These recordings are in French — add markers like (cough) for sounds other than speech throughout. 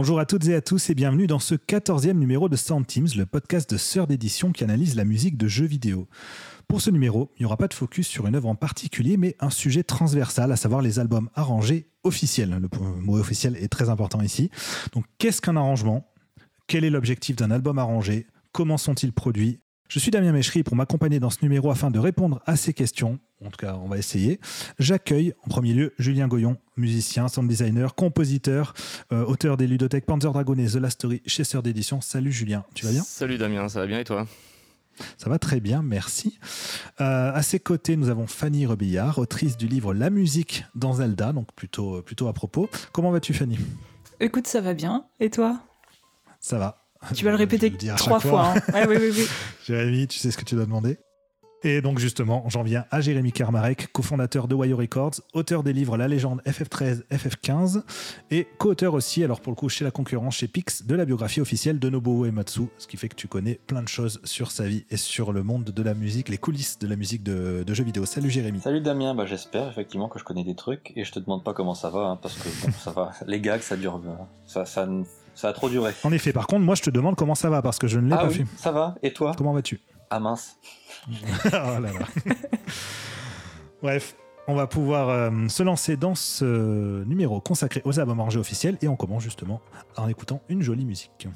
Bonjour à toutes et à tous et bienvenue dans ce 14e numéro de Sound Teams, le podcast de Sœur d'édition qui analyse la musique de jeux vidéo. Pour ce numéro, il n'y aura pas de focus sur une œuvre en particulier, mais un sujet transversal, à savoir les albums arrangés officiels. Le mot officiel est très important ici. Donc, qu'est-ce qu'un arrangement? Quel est l'objectif d'un album arrangé? Comment sont-ils produits? Je suis Damien Méchery pour m'accompagner dans ce numéro afin de répondre à ces questions. En tout cas, on va essayer. J'accueille en premier lieu Julien Goyon, musicien, sound designer, compositeur, euh, auteur des ludothèques Panzer Dragon et The Last Story chez Sœur d'édition. Salut Julien, tu vas bien? Salut Damien, ça va bien et toi? Ça va très bien, merci. Euh, à ses côtés, nous avons Fanny Rebillard, autrice du livre La musique dans Zelda, donc plutôt, plutôt à propos. Comment vas-tu, Fanny? Écoute, ça va bien. Et toi? Ça va. Tu vas le répéter trois fois. Hein. oui, oui, oui. (laughs) Jérémy, tu sais ce que tu dois demander et donc justement, j'en viens à Jérémy Karmarek, cofondateur de Wayo Records, auteur des livres La légende FF13, FF15 et co-auteur aussi, alors pour le coup chez la concurrence, chez Pix, de la biographie officielle de Nobuo Ematsu, ce qui fait que tu connais plein de choses sur sa vie et sur le monde de la musique, les coulisses de la musique de, jeux vidéo. Salut Jérémy. Salut Damien, bah, j'espère effectivement que je connais des trucs et je te demande pas comment ça va, hein, parce que bon, ça va, (laughs) les gags ça dure, ça, ça, ça a trop duré. En effet, par contre, moi je te demande comment ça va parce que je ne l'ai ah pas oui, fait. Ça va, et toi? Comment vas-tu? Ah mince. (laughs) oh là là. (laughs) Bref, on va pouvoir euh, se lancer dans ce numéro consacré aux albums arrangés officiels et on commence justement en écoutant une jolie musique.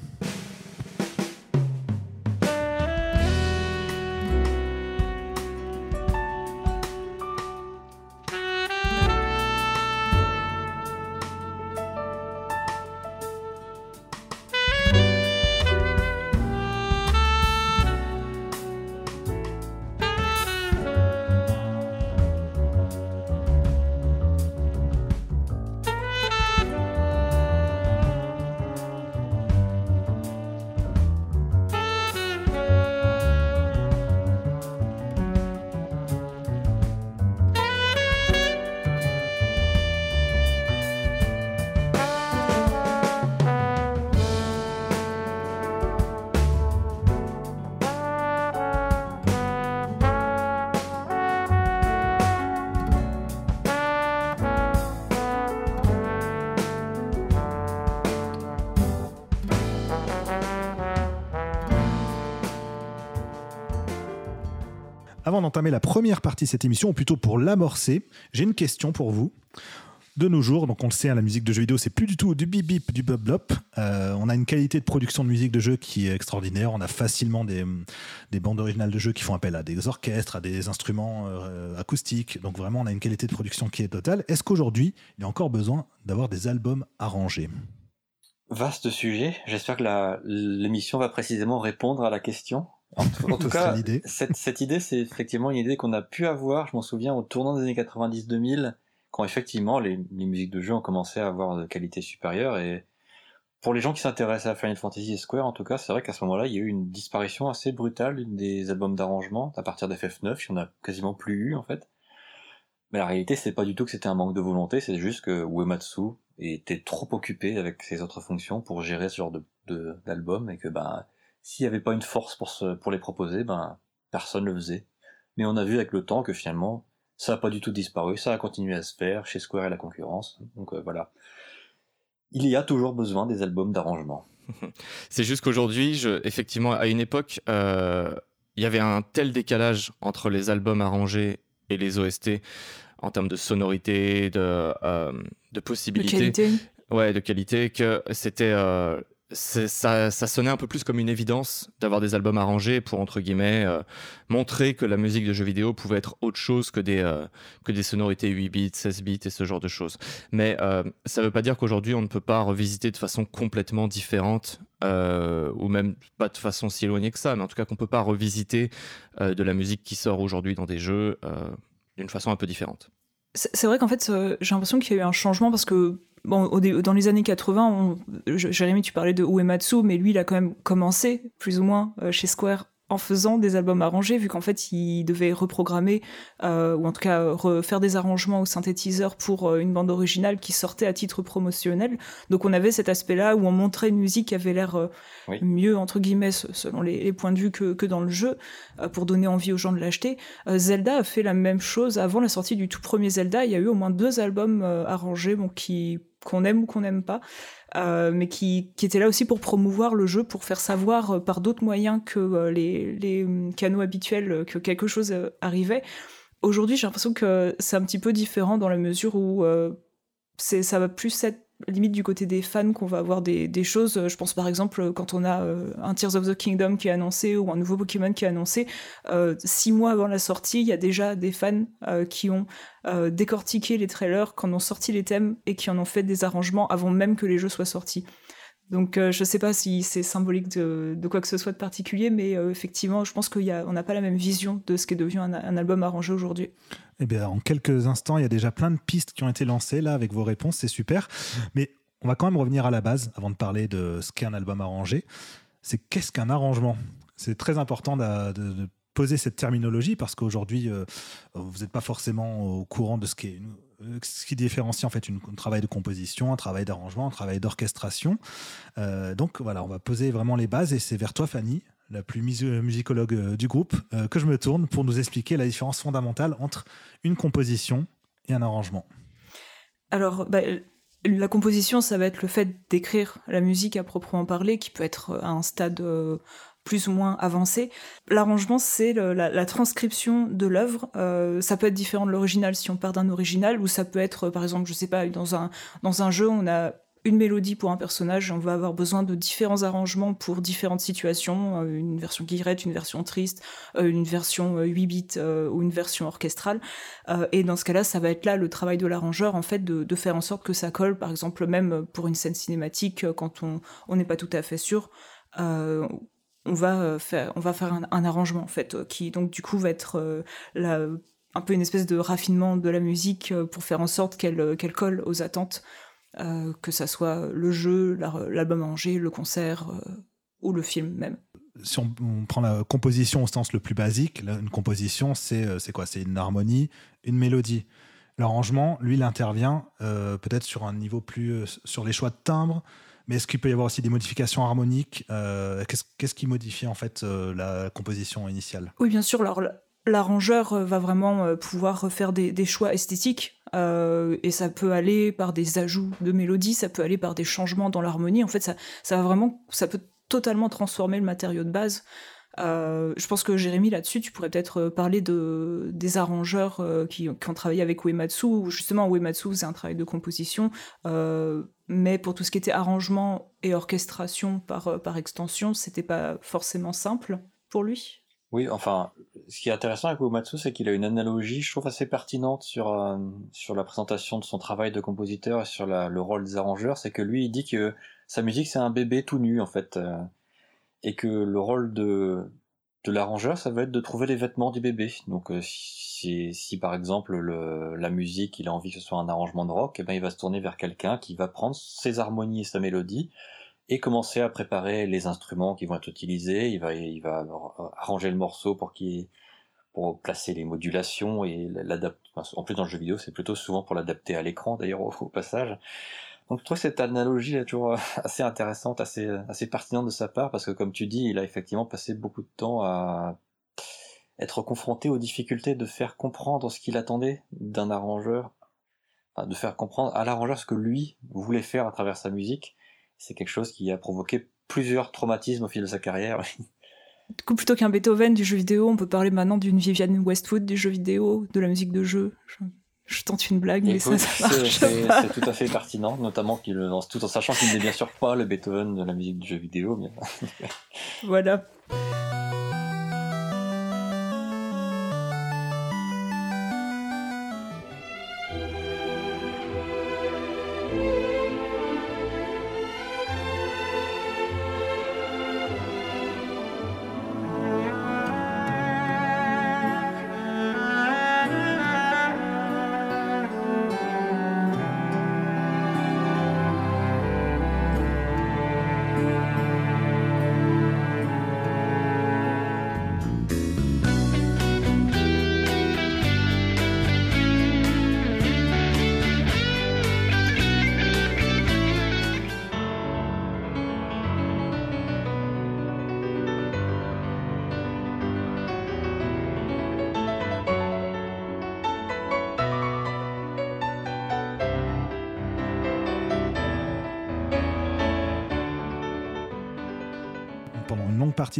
Avant d'entamer la première partie de cette émission, ou plutôt pour l'amorcer, j'ai une question pour vous. De nos jours, donc on le sait, hein, la musique de jeux vidéo, c'est plus du tout du bip bip, du bop. Euh, on a une qualité de production de musique de jeu qui est extraordinaire. On a facilement des, bandes originales de jeux qui font appel à des orchestres, à des instruments euh, acoustiques. Donc vraiment, on a une qualité de production qui est totale. Est-ce qu'aujourd'hui, il y a encore besoin d'avoir des albums arrangés Vaste sujet. J'espère que l'émission va précisément répondre à la question. En, tout (laughs) cas, cette, idée, c'est effectivement une idée qu'on a pu avoir, je m'en souviens, au tournant des années 90-2000, quand effectivement les, musiques de jeu ont commencé à avoir de qualité supérieure. Et pour les gens qui s'intéressent à Final Fantasy et Square, en tout cas, c'est vrai qu'à ce moment-là, il y a eu une disparition assez brutale des albums d'arrangement. À partir d'FF9, il n'y en a quasiment plus eu, en fait. Mais la réalité, c'est pas du tout que c'était un manque de volonté, c'est juste que Uematsu était trop occupé avec ses autres fonctions pour gérer ce genre de d'album et que ben s'il n'y avait pas une force pour, pour les proposer, ben, personne ne le faisait. Mais on a vu avec le temps que finalement, ça n'a pas du tout disparu, ça a continué à se faire chez Square et la concurrence. Donc euh, voilà. Il y a toujours besoin des albums d'arrangement. (laughs) C'est juste qu'aujourd'hui, effectivement, à une époque, euh, il y avait un tel décalage entre les albums arrangés et les OST en termes de sonorité, de, euh, de possibilités. De qualité. Ouais, de qualité, que c'était ça, sonnait un peu plus comme une évidence d'avoir des albums arrangés pour, entre guillemets, euh, montrer que la musique de jeux vidéo pouvait être autre chose que des, euh, que des sonorités 8 bits, 16 bits et ce genre de choses. Mais euh, ça ne veut pas dire qu'aujourd'hui on ne peut pas revisiter de façon complètement différente, ou même pas de façon si éloignée que ça, mais en tout cas qu'on ne peut pas revisiter de la musique qui sort aujourd'hui dans des jeux d'une façon un peu différente. C'est vrai qu'en fait, j'ai l'impression qu'il y a eu un changement parce que bon, dans les années 80, Jérémy, tu parlais de Uematsu, mais lui, il a quand même commencé, plus ou moins, chez Square en faisant des albums arrangés, vu qu'en fait il devait reprogrammer euh, ou en tout cas refaire des arrangements au synthétiseur pour euh, une bande originale qui sortait à titre promotionnel. Donc on avait cet aspect-là où on montrait une musique qui avait l'air euh, mieux entre guillemets selon les, points de vue que, que dans le jeu pour donner envie aux gens de l'acheter. Zelda a fait la même chose avant la sortie du tout premier Zelda. Il y a eu au moins deux albums arrangés, bon qui qu'on aime ou qu'on n'aime pas. Euh, mais qui, était là aussi pour promouvoir le jeu, pour faire savoir euh, par d'autres moyens que euh, les, les, canaux habituels que quelque chose arrivait. Aujourd'hui, j'ai l'impression que c'est un petit peu différent dans la mesure où ça va plus être limite du côté des fans qu'on va avoir des, choses. Je pense par exemple quand on a un Tears of the Kingdom qui est annoncé ou un nouveau Pokémon qui est annoncé, six mois avant la sortie, il y a déjà des fans qui ont euh, décortiqué les trailers, quand on ont sorti les thèmes et qui en ont fait des arrangements avant même que les jeux soient sortis. Donc euh, je sais pas si c'est symbolique de, quoi que ce soit de particulier, mais euh, effectivement, je pense qu'on n'a pas la même vision de ce qui est devenu un, album arrangé aujourd'hui. Eh bien, en quelques instants, il y a déjà plein de pistes qui ont été lancées là avec vos réponses, c'est super. Mais on va quand même revenir à la base avant de parler de ce qu'est un album arrangé. C'est qu'est-ce qu'un arrangement? C'est très important de, poser cette terminologie parce qu'aujourd'hui, euh, vous n'êtes pas forcément au courant de ce qui, est, euh, ce qui différencie en fait un travail de composition, un travail d'arrangement, un travail d'orchestration. Euh, donc voilà, on va poser vraiment les bases et c'est vers toi, Fanny, la plus musicologue du groupe, que je me tourne pour nous expliquer la différence fondamentale entre une composition et un arrangement. Alors, bah, la composition, ça va être le fait d'écrire la musique à proprement parler, qui peut être à un stade plus ou moins avancé. L'arrangement, c'est la, transcription de l'œuvre. Euh, ça peut être différent de l'original si on part d'un original, ou ça peut être, par exemple, je sais pas, dans un, dans un jeu, on a une mélodie pour un personnage, on va avoir besoin de différents arrangements pour différentes situations, euh, une version guillerette, une version triste, euh, une version 8 bits ou une version orchestrale. et dans ce cas-là, ça va être là le travail de l'arrangeur, en fait, de, faire en sorte que ça colle, par exemple, même pour une scène cinématique, quand on n'est pas tout à fait sûr on va euh, faire, on va faire un, arrangement en fait, euh, qui donc du coup va être euh, un peu une espèce de raffinement de la musique pour faire en sorte qu'elle qu'elle colle aux attentes, que ça soit le jeu, l'album arrangé, le concert ou le film même. Si on, prend la composition au sens le plus basique, une composition c'est quoi? C'est une harmonie, une mélodie. L'arrangement, lui, il intervient peut-être sur un niveau plus sur les choix de timbre, mais est-ce qu'il peut y avoir aussi des modifications harmoniques euh, Qu'est-ce qui modifie en fait euh, la composition initiale? Oui, bien sûr. Alors, l'arrangeur euh, va vraiment pouvoir faire des, choix esthétiques et ça peut aller par des ajouts de mélodie, ça peut aller par des changements dans l'harmonie. En fait, ça, va vraiment, ça peut totalement transformer le matériau de base. Je pense que Jérémy, là-dessus, tu pourrais peut-être parler de, des arrangeurs qui, qui, ont travaillé avec Uematsu. Justement, Uematsu, c'est un travail de composition mais pour tout ce qui était arrangement et orchestration par, euh, par extension, c'était pas forcément simple pour lui? Oui, enfin, ce qui est intéressant avec Uematsu, c'est qu'il a une analogie, je trouve, assez pertinente sur, euh, sur la présentation de son travail de compositeur et sur le rôle des arrangeurs. C'est que lui, il dit que sa musique, c'est un bébé tout nu, en fait. Euh, et que le rôle de, de l'arrangeur, ça va être de trouver les vêtements du bébé. Donc, si, par exemple la musique, il a envie que ce soit un arrangement de rock, eh ben, il va se tourner vers quelqu'un qui va prendre ses harmonies et sa mélodie et commencer à préparer les instruments qui vont être utilisés. Il va, il va arranger le morceau pour qu'il pour placer les modulations et l'adapter. En plus, dans le jeu vidéo, c'est plutôt souvent pour l'adapter à l'écran, d'ailleurs, au, passage. Donc, je trouve cette analogie est toujours (laughs) assez intéressante, assez, assez pertinente de sa part, parce que, comme tu dis, il a effectivement passé beaucoup de temps à être confronté aux difficultés de faire comprendre ce qu'il attendait d'un arrangeur, de faire comprendre à l'arrangeur ce que lui voulait faire à travers sa musique. C'est quelque chose qui a provoqué plusieurs traumatismes au fil de sa carrière. Du coup, plutôt qu'un Beethoven du jeu vidéo, on peut parler maintenant d'une Viviane Westwood du jeu vidéo, de la musique de jeu. Je, tente une blague, mais ça, ça marche C'est tout à fait pertinent, notamment qu'il, tout en sachant qu'il n'est bien sûr pas le Beethoven de la musique du jeu vidéo. voilà.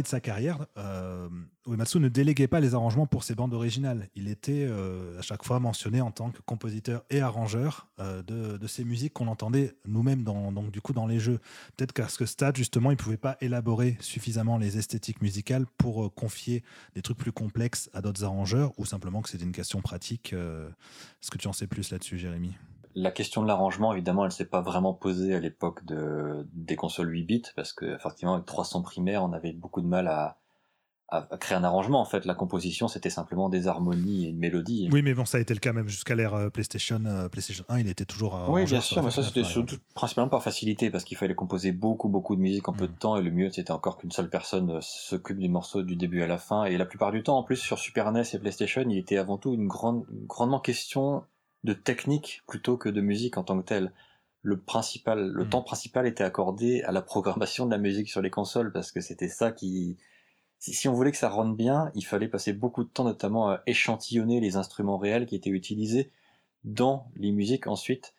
De sa carrière, Uematsu ne déléguait pas les arrangements pour ses bandes originales. Il était à chaque fois mentionné en tant que compositeur et arrangeur de, de, ces musiques qu'on entendait nous-mêmes dans, donc, du coup, dans les jeux. Peut-être qu'à ce stade, justement, il ne pouvait pas élaborer suffisamment les esthétiques musicales pour confier des trucs plus complexes à d'autres arrangeurs ou simplement que c'était une question pratique. Est-ce que tu en sais plus là-dessus, Jérémy? La question de l'arrangement, évidemment, elle s'est pas vraiment posée à l'époque de, des consoles 8 bits, parce que, effectivement, avec 300 primaires, on avait beaucoup de mal à, à, créer un arrangement. En fait, la composition, c'était simplement des harmonies et une mélodie. Oui, mais bon, ça a été le cas même jusqu'à l'ère euh, PlayStation, euh, PlayStation 1, il était toujours. oui, bien sûr, mais ça, c'était principalement par facilité, parce qu'il fallait composer beaucoup, beaucoup de musique en peu de mm. temps, et le mieux, c'était encore qu'une seule personne euh, s'occupe du morceau du début à la fin. Et la plupart du temps, en plus, sur Super NES et PlayStation, il était avant tout une grande, grandement question de technique plutôt que de musique en tant que telle. Le principal, le hmm. temps principal était accordé à la programmation de la musique sur les consoles parce que c'était ça qui, si, on voulait que ça rentre bien, il fallait passer beaucoup de temps notamment à échantillonner les instruments réels qui étaient utilisés dans les musiques ensuite.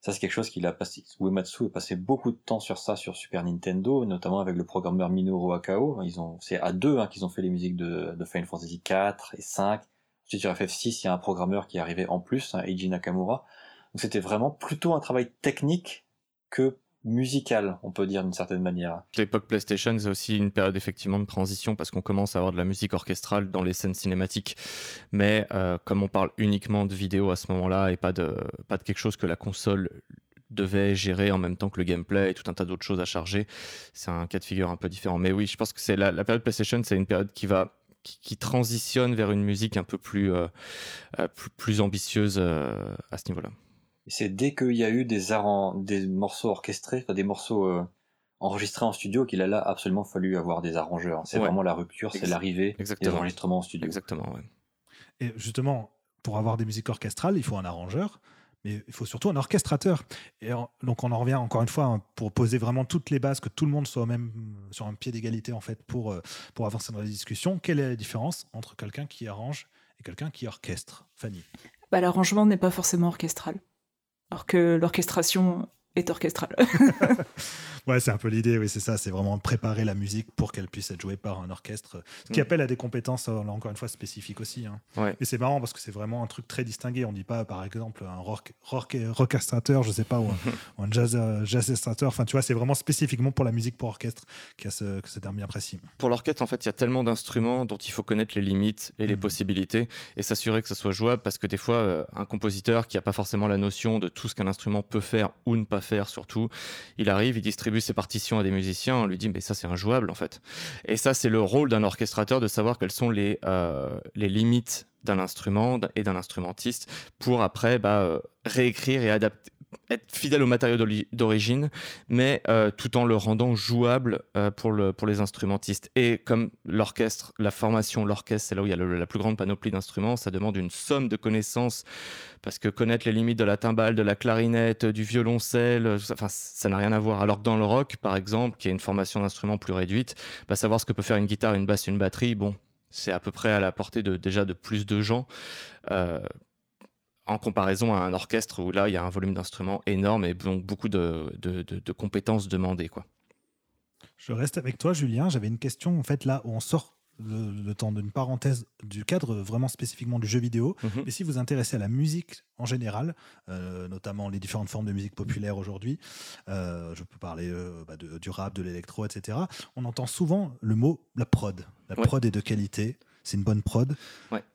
Ça, c'est quelque chose qu'il a passé. Uematsu a passé beaucoup de temps sur ça sur Super Nintendo, notamment avec le programmeur Minoru Akao. Ils ont, c'est à deux hein, qu'ils ont fait les musiques de, de Final Fantasy 4 et 5 Ensuite, sur FF6, il y a un programmeur qui est arrivé en plus, hein, Eiji Nakamura. Donc c'était vraiment plutôt un travail technique que musical, on peut dire d'une certaine manière. L'époque PlayStation, c'est aussi une période effectivement de transition parce qu'on commence à avoir de la musique orchestrale dans les scènes cinématiques. Mais euh, comme on parle uniquement de vidéo à ce moment-là et pas de, pas de quelque chose que la console devait gérer en même temps que le gameplay et tout un tas d'autres choses à charger, c'est un cas de figure un peu différent. Mais oui, je pense que c'est la période PlayStation, c'est une période qui va qui, transitionne vers une musique un peu plus, euh, euh, plus, ambitieuse euh, à ce niveau-là. C'est dès qu'il y a eu des, des morceaux orchestrés, des morceaux enregistrés en studio qu'il a là absolument fallu avoir des arrangeurs. C'est vraiment la rupture, c'est l'arrivée des enregistrements en studio. Exactement, ouais. Et justement, pour avoir des musiques orchestrales, il faut un arrangeur mais il faut surtout un orchestrateur. Et donc on en revient encore une fois hein, pour poser vraiment toutes les bases, que tout le monde soit même sur un pied d'égalité en fait pour, euh, pour avancer dans la discussion. Quelle est la différence entre quelqu'un qui arrange et quelqu'un qui orchestre? Fanny bah, L'arrangement n'est pas forcément orchestral. Alors que l'orchestration est orchestral. (laughs) ouais, c'est un peu l'idée, oui, c'est ça. C'est vraiment préparer la musique pour qu'elle puisse être jouée par un orchestre, ce qui mm. appelle à des compétences, euh, encore une fois, spécifiques aussi. Hein. Ouais. Et c'est marrant parce que c'est vraiment un truc très distingué. On dit pas, par exemple, un rock, rock, orchestrateur, je sais pas, ou un, (laughs) jazz, euh, jazzestrateur. Enfin, tu vois, c'est vraiment spécifiquement pour la musique pour orchestre qui a ce, que ce terme bien précis. Pour l'orchestre, en fait, il y a tellement d'instruments dont il faut connaître les limites et les mm. possibilités et s'assurer que ça soit jouable parce que des fois, euh, un compositeur qui a pas forcément la notion de tout ce qu'un instrument peut faire ou ne pas faire, surtout, il arrive, il distribue ses partitions à des musiciens, on lui dit mais ça c'est injouable en fait. Et ça c'est le rôle d'un orchestrateur de savoir quelles sont les, euh, limites d'un instrument et d'un instrumentiste pour après bah, euh, réécrire et adapter, être fidèle au matériau d'origine, mais euh, tout en le rendant jouable euh, pour, le, pour les instrumentistes. Et comme l'orchestre, la formation, l'orchestre, c'est là où il y a la plus grande panoplie d'instruments, ça demande une somme de connaissances, parce que connaître les limites de la timbale, de la clarinette, du violoncelle, euh, enfin, ça n'a rien à voir. Alors que dans le rock, par exemple, qui est une formation d'instruments plus réduite, bah, savoir ce que peut faire une guitare, une basse, une batterie, bon, c'est à peu près à la portée de, déjà de plus de gens en comparaison à un orchestre où là, il y a un volume d'instruments énorme et donc beaucoup de, compétences demandées. Quoi. Je reste avec toi, Julien. J'avais une question, en fait, là où on sort le, temps d'une parenthèse du cadre vraiment spécifiquement du jeu vidéo. Mhm. Mais si vous vous intéressez à la musique en général, euh, notamment les différentes formes de musique populaire aujourd'hui, euh, je peux parler euh, bah, du rap, de l'électro, etc. On entend souvent le mot la prod. La prod est de qualité, c'est une bonne prod.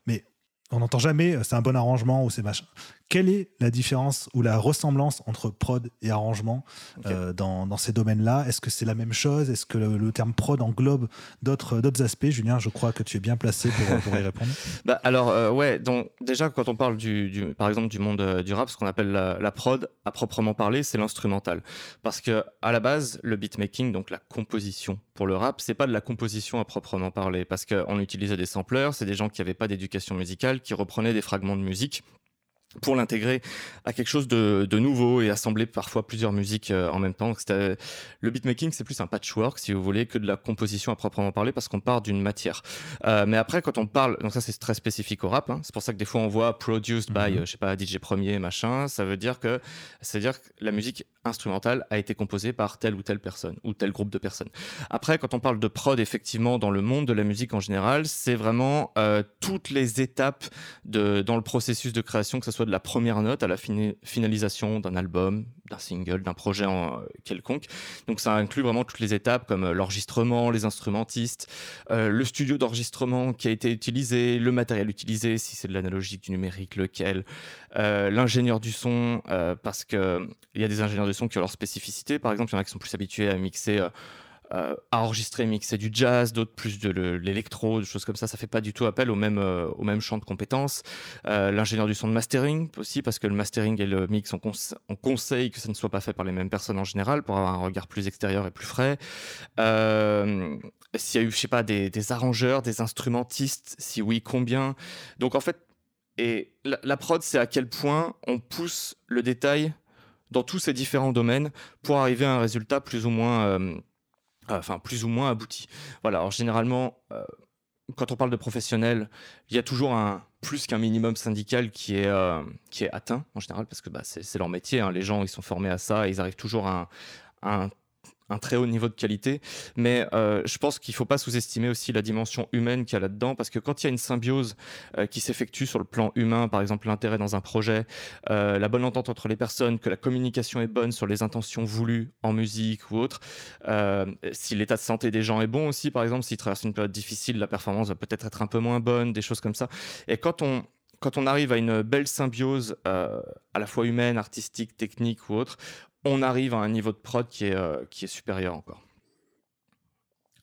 Mais on n'entend jamais euh, c'est un bon arrangement ou c'est machin. Quelle est la différence ou la ressemblance entre prod et arrangement euh, dans, ces domaines-là? Est-ce que c'est la même chose? Est-ce que le, terme prod englobe d'autres aspects? Julien, je crois que tu es bien placé pour, y répondre. (laughs) bah, alors, euh, ouais, donc déjà, quand on parle du, par exemple du monde du rap, ce qu'on appelle la, prod, à proprement parler, c'est l'instrumental. Parce que à la base, le beatmaking, donc la composition pour le rap, c'est pas de la composition à proprement parler. Parce qu'on utilisait des sampleurs, c'est des gens qui n'avaient pas d'éducation musicale, qui reprenaient des fragments de musique pour l'intégrer à quelque chose de, de, nouveau et assembler parfois plusieurs musiques euh, en même temps. Le beatmaking, c'est plus un patchwork, si vous voulez, que de la composition à proprement parler, parce qu'on part d'une matière. Euh, mais après, quand on parle, donc ça c'est très spécifique au rap, hein, c'est pour ça que des fois on voit produced by, mhm. euh, je sais pas, DJ Premier, machin, ça veut dire que, c'est à dire que la musique instrumentale a été composée par telle ou telle personne, ou tel groupe de personnes. Après, quand on parle de prod, effectivement, dans le monde de la musique en général, c'est vraiment toutes les étapes de, dans le processus de création, que ce soit de la première note à la finalisation d'un album, d'un single, d'un projet euh, quelconque. Donc ça inclut vraiment toutes les étapes comme euh, l'enregistrement, les instrumentistes, euh, le studio d'enregistrement qui a été utilisé, le matériel utilisé, si c'est de l'analogique, du numérique, lequel, l'ingénieur du son, parce qu'il y a des ingénieurs du son qui ont leur spécificité. Par exemple, il y en a qui sont plus habitués à mixer euh, à enregistrer, mixer du jazz, d'autres plus de l'électro, des choses comme ça. Ça fait pas du tout appel au même, euh, champ de compétences. Euh, l'ingénieur du son de mastering aussi, parce que le mastering et le mix, on, on, conseille que ça ne soit pas fait par les mêmes personnes en général pour avoir un regard plus extérieur et plus frais. S'il y a eu, je sais pas, des, arrangeurs, des instrumentistes, si oui, combien. Donc en fait, et la, prod, c'est à quel point on pousse le détail dans tous ces différents domaines pour arriver à un résultat plus ou moins euh, enfin plus ou moins abouti. Voilà, alors généralement, euh, quand on parle de professionnels, il y a toujours un plus qu'un minimum syndical qui est, euh, qui est atteint en général, parce que bah, c'est leur métier, hein. les gens ils sont formés à ça, et ils arrivent toujours à un un très haut niveau de qualité. Mais euh, je pense qu'il ne faut pas sous-estimer aussi la dimension humaine qu'il y a là-dedans, parce que quand il y a une symbiose euh, qui s'effectue sur le plan humain, par exemple l'intérêt dans un projet, euh, la bonne entente entre les personnes, que la communication est bonne sur les intentions voulues en musique ou autre, si l'état de santé des gens est bon aussi, par exemple, s'ils traversent une période difficile, la performance va peut-être être un peu moins bonne, des choses comme ça. Et quand on quand on arrive à une belle symbiose à la fois humaine, artistique, technique ou autre, on arrive à un niveau de prod qui est, euh, qui est supérieur encore.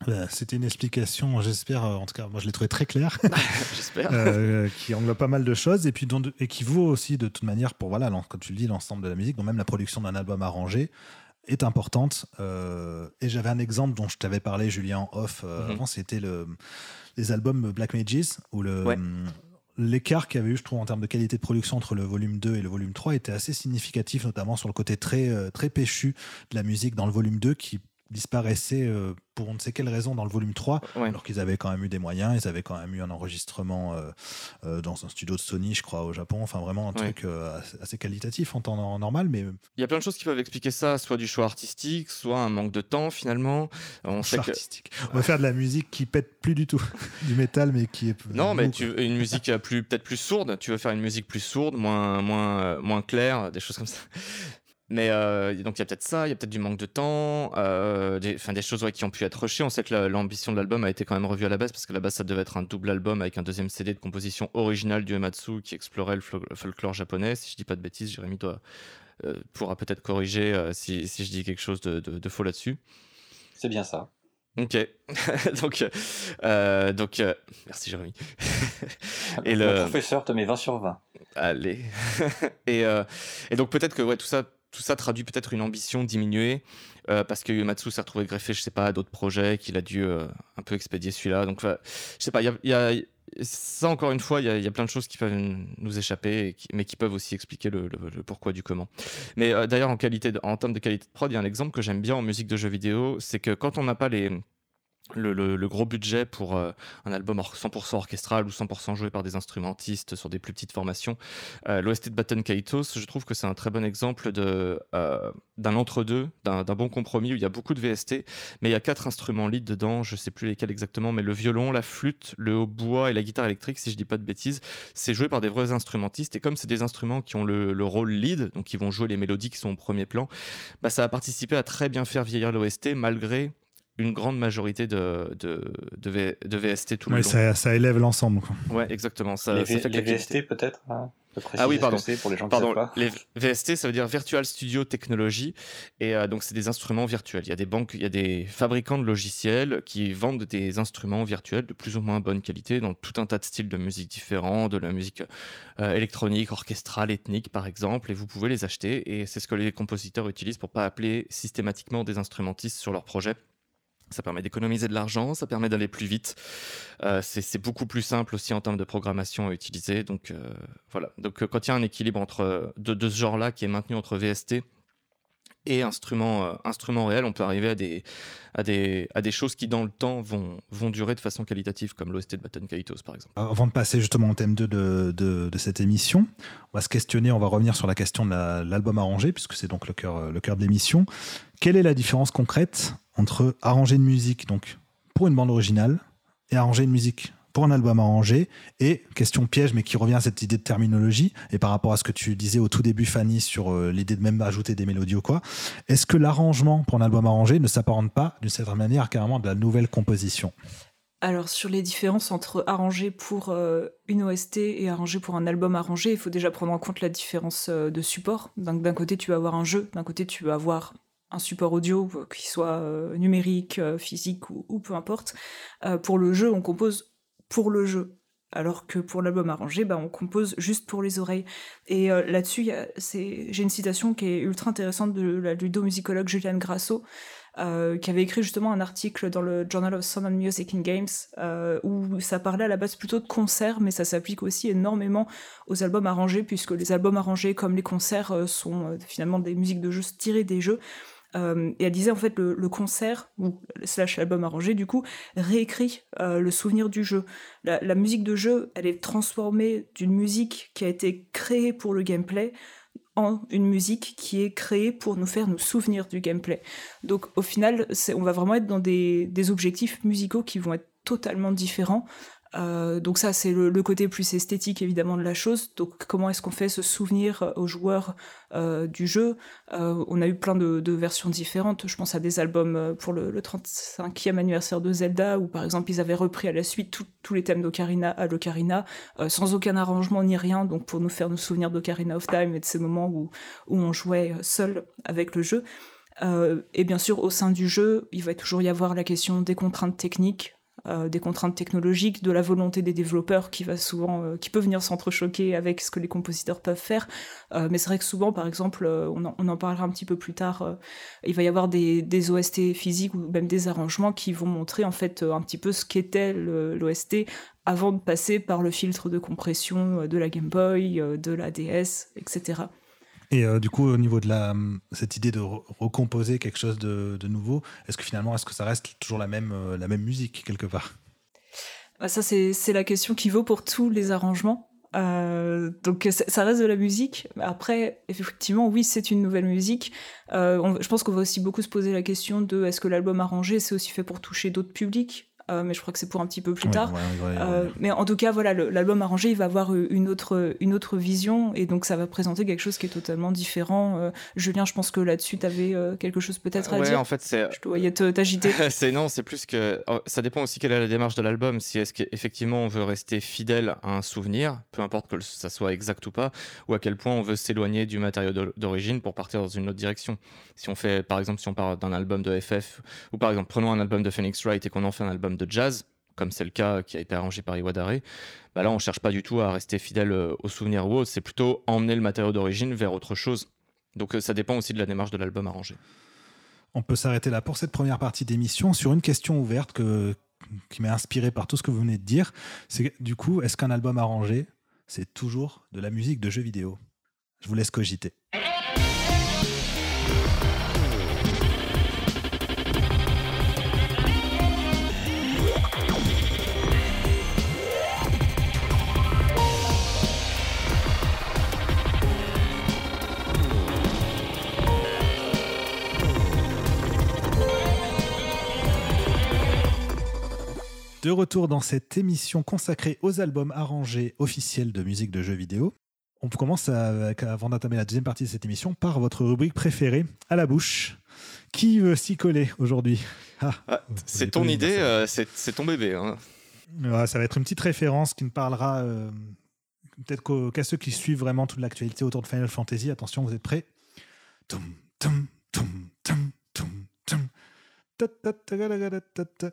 Bah, c'était une explication, j'espère, euh, en tout cas, moi je l'ai trouvé très claire. (laughs) j'espère. Euh, qui englobe pas mal de choses et, puis et qui vaut aussi de toute manière pour, voilà, comme tu le dis, l'ensemble de la musique, donc même la production d'un album arrangé est importante. et j'avais un exemple dont je t'avais parlé, Julien, en off mhm. avant, c'était le, les albums Black Mages, où le, l'écart qu'il y avait eu, je trouve, en termes de qualité de production entre le volume 2 et le volume 3 était assez significatif, notamment sur le côté très, euh, très péchu de la musique dans le volume 2 qui disparaissait euh, pour on ne sait quelle raison dans le volume 3, alors qu'ils avaient quand même eu des moyens, ils avaient quand même eu un enregistrement euh, euh, dans un studio de Sony, je crois, au Japon, enfin vraiment un truc assez qualitatif en temps normal. Mais... Il y a plein de choses qui peuvent expliquer ça, soit du choix artistique, soit un manque de temps finalement. On choix artistique. On va faire de la musique qui pète plus du tout, (laughs) du métal, mais qui est... Non, mais tu, une musique plus peut-être plus sourde, tu veux faire une musique plus sourde, moins, moins, moins claire, des choses comme ça. Mais euh, donc il y a peut-être ça, il y a peut-être du manque de temps, euh, des, des choses qui ont pu être rushées. On sait que l'ambition de l'album a été quand même revue à la base parce que la base ça devait être un double album avec un deuxième CD de composition originale du Ematsu qui explorait le, folklore japonais. Si je dis pas de bêtises, Jérémy doit, euh, pourra peut-être corriger euh, si, si, je dis quelque chose de, de, faux là-dessus. C'est bien ça. Ok, (laughs) donc, euh, donc merci Jérémy. et le... professeur te met 20 sur 20. Allez. (laughs) et, et donc peut-être que ouais, tout ça tout ça traduit peut-être une ambition diminuée euh, parce que Matsu s'est retrouvé greffé, je sais pas, à d'autres projets qu'il a dû euh, un peu expédier celui-là. Donc, je sais pas, il y a, ça encore une fois, il y, a plein de choses qui peuvent nous échapper, mais qui peuvent aussi expliquer le, pourquoi du comment. Mais euh, d'ailleurs, en qualité, en termes de qualité de prod, il y a un exemple que j'aime bien en musique de jeux vidéo, c'est que quand on n'a pas les le, gros budget pour euh, un album 100% orchestral ou 100% joué par des instrumentistes sur des plus petites formations. Euh, L'OST de Baton Kaitos, je trouve que c'est un très bon exemple euh, d'un entre-deux, d'un, bon compromis où il y a beaucoup de VST, mais il y a quatre instruments lead dedans, je sais plus lesquels exactement, mais le violon, la flûte, le hautbois et la guitare électrique, si je dis pas de bêtises, c'est joué par des vrais instrumentistes, et comme c'est des instruments qui ont le, le, rôle lead, donc qui vont jouer les mélodies qui sont au premier plan, bah ça a participé à très bien faire vieillir l'OST malgré une grande majorité de, de, de, VST tout le long. Ça, ça élève l'ensemble. Ouais, exactement. Ça, les, VST peut-être hein, ah oui, pardon. Pour les, gens pardon. les VST, ça veut dire Virtual Studio Technology, et euh, donc c'est des instruments virtuels. Il y a des banques, il y a des fabricants de logiciels qui vendent des instruments virtuels de plus ou moins bonne qualité dans tout un tas de styles de musique différents, de la musique euh, électronique, orchestrale, ethnique par exemple, et vous pouvez les acheter. Et c'est ce que les compositeurs utilisent pour pas appeler systématiquement des instrumentistes sur leur projet Ça permet d'économiser de l'argent, ça permet d'aller plus vite. Euh, c'est beaucoup plus simple aussi en termes de programmation à utiliser. Donc euh, voilà. Donc quand il y a un équilibre entre de, ce genre-là qui est maintenu entre VST et instruments, euh, instruments réels, on peut arriver à des, à, des, à des choses qui, dans le temps, vont, vont durer de façon qualitative, comme l'OST de Baton Kaitos, par exemple. Avant de passer justement au thème 2 de, de, cette émission, on va se questionner, on va revenir sur la question de l'album arrangé, puisque c'est donc le cœur, le cœur de l'émission. Quelle est la différence concrète entre arranger une musique donc, pour une bande originale et arranger une musique pour un album arrangé et question piège mais qui revient à cette idée de terminologie et par rapport à ce que tu disais au tout début Fanny sur euh, l'idée de même ajouter des mélodies ou quoi est-ce que l'arrangement pour un album arrangé ne s'apparente pas d'une certaine manière carrément de la nouvelle composition? Alors sur les différences entre arranger pour euh, une OST et arranger pour un album arrangé, il faut déjà prendre en compte la différence euh, de support. Donc d'un côté tu vas avoir un jeu, d'un côté tu vas avoir un support audio, qui soit numérique, physique ou, peu importe. pour le jeu, on compose pour le jeu. Alors que pour l'album arrangé, bah, on compose juste pour les oreilles. Et euh, là-dessus, j'ai une citation qui est ultra intéressante de la ludomusicologue Juliane Grasso, euh, qui avait écrit justement un article dans le Journal of Sound and Music in Games, euh, où ça parlait à la base plutôt de concerts, mais ça s'applique aussi énormément aux albums arrangés, puisque les albums arrangés, comme les concerts, sont finalement des musiques de jeux tirées des jeux. Euh, et elle disait en fait le, le, concert ou slash album arrangé du coup réécrit euh, le souvenir du jeu. La, musique de jeu, elle est transformée d'une musique qui a été créée pour le gameplay en une musique qui est créée pour nous faire nous souvenir du gameplay. Donc au final, on va vraiment être dans des objectifs musicaux qui vont être totalement différents euh, donc ça, c'est le, côté plus esthétique évidemment de la chose. Donc comment est-ce qu'on fait se souvenir euh, aux joueurs euh, du jeu? On a eu plein de, versions différentes. Je pense à des albums pour le, 35e anniversaire de Zelda, où par exemple ils avaient repris à la suite tous les thèmes d'Ocarina à l'Ocarina, sans aucun arrangement ni rien, donc pour nous faire nous souvenir d'Ocarina of Time et de ces moments où on jouait seul avec le jeu. et bien sûr, au sein du jeu, il va toujours y avoir la question des contraintes techniques, euh, des contraintes technologiques, de la volonté des développeurs qui va souvent, euh, qui peut venir s'entrechoquer avec ce que les compositeurs peuvent faire. Euh, mais c'est vrai que souvent, par exemple, on en, parlera un petit peu plus tard, il va y avoir des, des, OST physiques ou même des arrangements qui vont montrer en fait un petit peu ce qu'était l'OST avant de passer par le filtre de compression de la Game Boy, de la DS, etc. Et euh, du coup, au niveau de la, cette idée de recomposer quelque chose de, nouveau, est-ce que finalement, est-ce que ça reste toujours la même, euh, musique quelque part? Bah Ça, c'est la question qui vaut pour tous les arrangements. Euh, donc ça reste de la musique. Après, effectivement, oui, c'est une nouvelle musique. je pense qu'on va aussi beaucoup se poser la question de est-ce que l'album arrangé, c'est aussi fait pour toucher d'autres publics? Euh, mais je crois que c'est pour un petit peu plus tard. Euh, mais en tout cas, voilà, l'album arrangé, il va avoir une autre, une autre vision, et donc ça va présenter quelque chose qui est totalement différent. Euh, Julien, je pense que là-dessus, tu avais quelque chose peut-être à dire. en fait, c'est. Je te voyais t'agiter. (laughs) c'est non, c'est plus que. Oh, ça dépend aussi quelle est la démarche de l'album. Si est-ce qu'effectivement on veut rester fidèle à un souvenir, peu importe que ça soit exact ou pas, ou à quel point on veut s'éloigner du matériau d'origine pour partir dans une autre direction. Si on fait, par exemple, si on part d'un album de FF, ou par exemple, prenons un album de Phoenix Wright et qu'on en fait un album de jazz, comme c'est le cas qui a été arrangé par Iwadare, bah là on cherche pas du tout à rester fidèle euh, au souvenir ou autre, c'est plutôt emmener le matériau d'origine vers autre chose. Donc euh, ça dépend aussi de la démarche de l'album arrangé. On peut s'arrêter là pour cette première partie d'émission sur une question ouverte que, qui m'est inspirée par tout ce que vous venez de dire. C'est du coup, est-ce qu'un album arrangé, c'est toujours de la musique de jeu vidéo? Je vous laisse cogiter. De retour dans cette émission consacrée aux albums arrangés officiels de musique de jeux vidéo. On commence, avant d'entamer la deuxième partie de cette émission, par votre rubrique préférée, à la bouche. Qui veut s'y coller aujourd'hui? Ah, ah, C'est ton idée, euh, c'est ton bébé. Hein. ça va être une petite référence qui ne parlera euh, peut-être qu'à ceux qui suivent vraiment toute l'actualité autour de Final Fantasy. Attention, vous êtes prêts?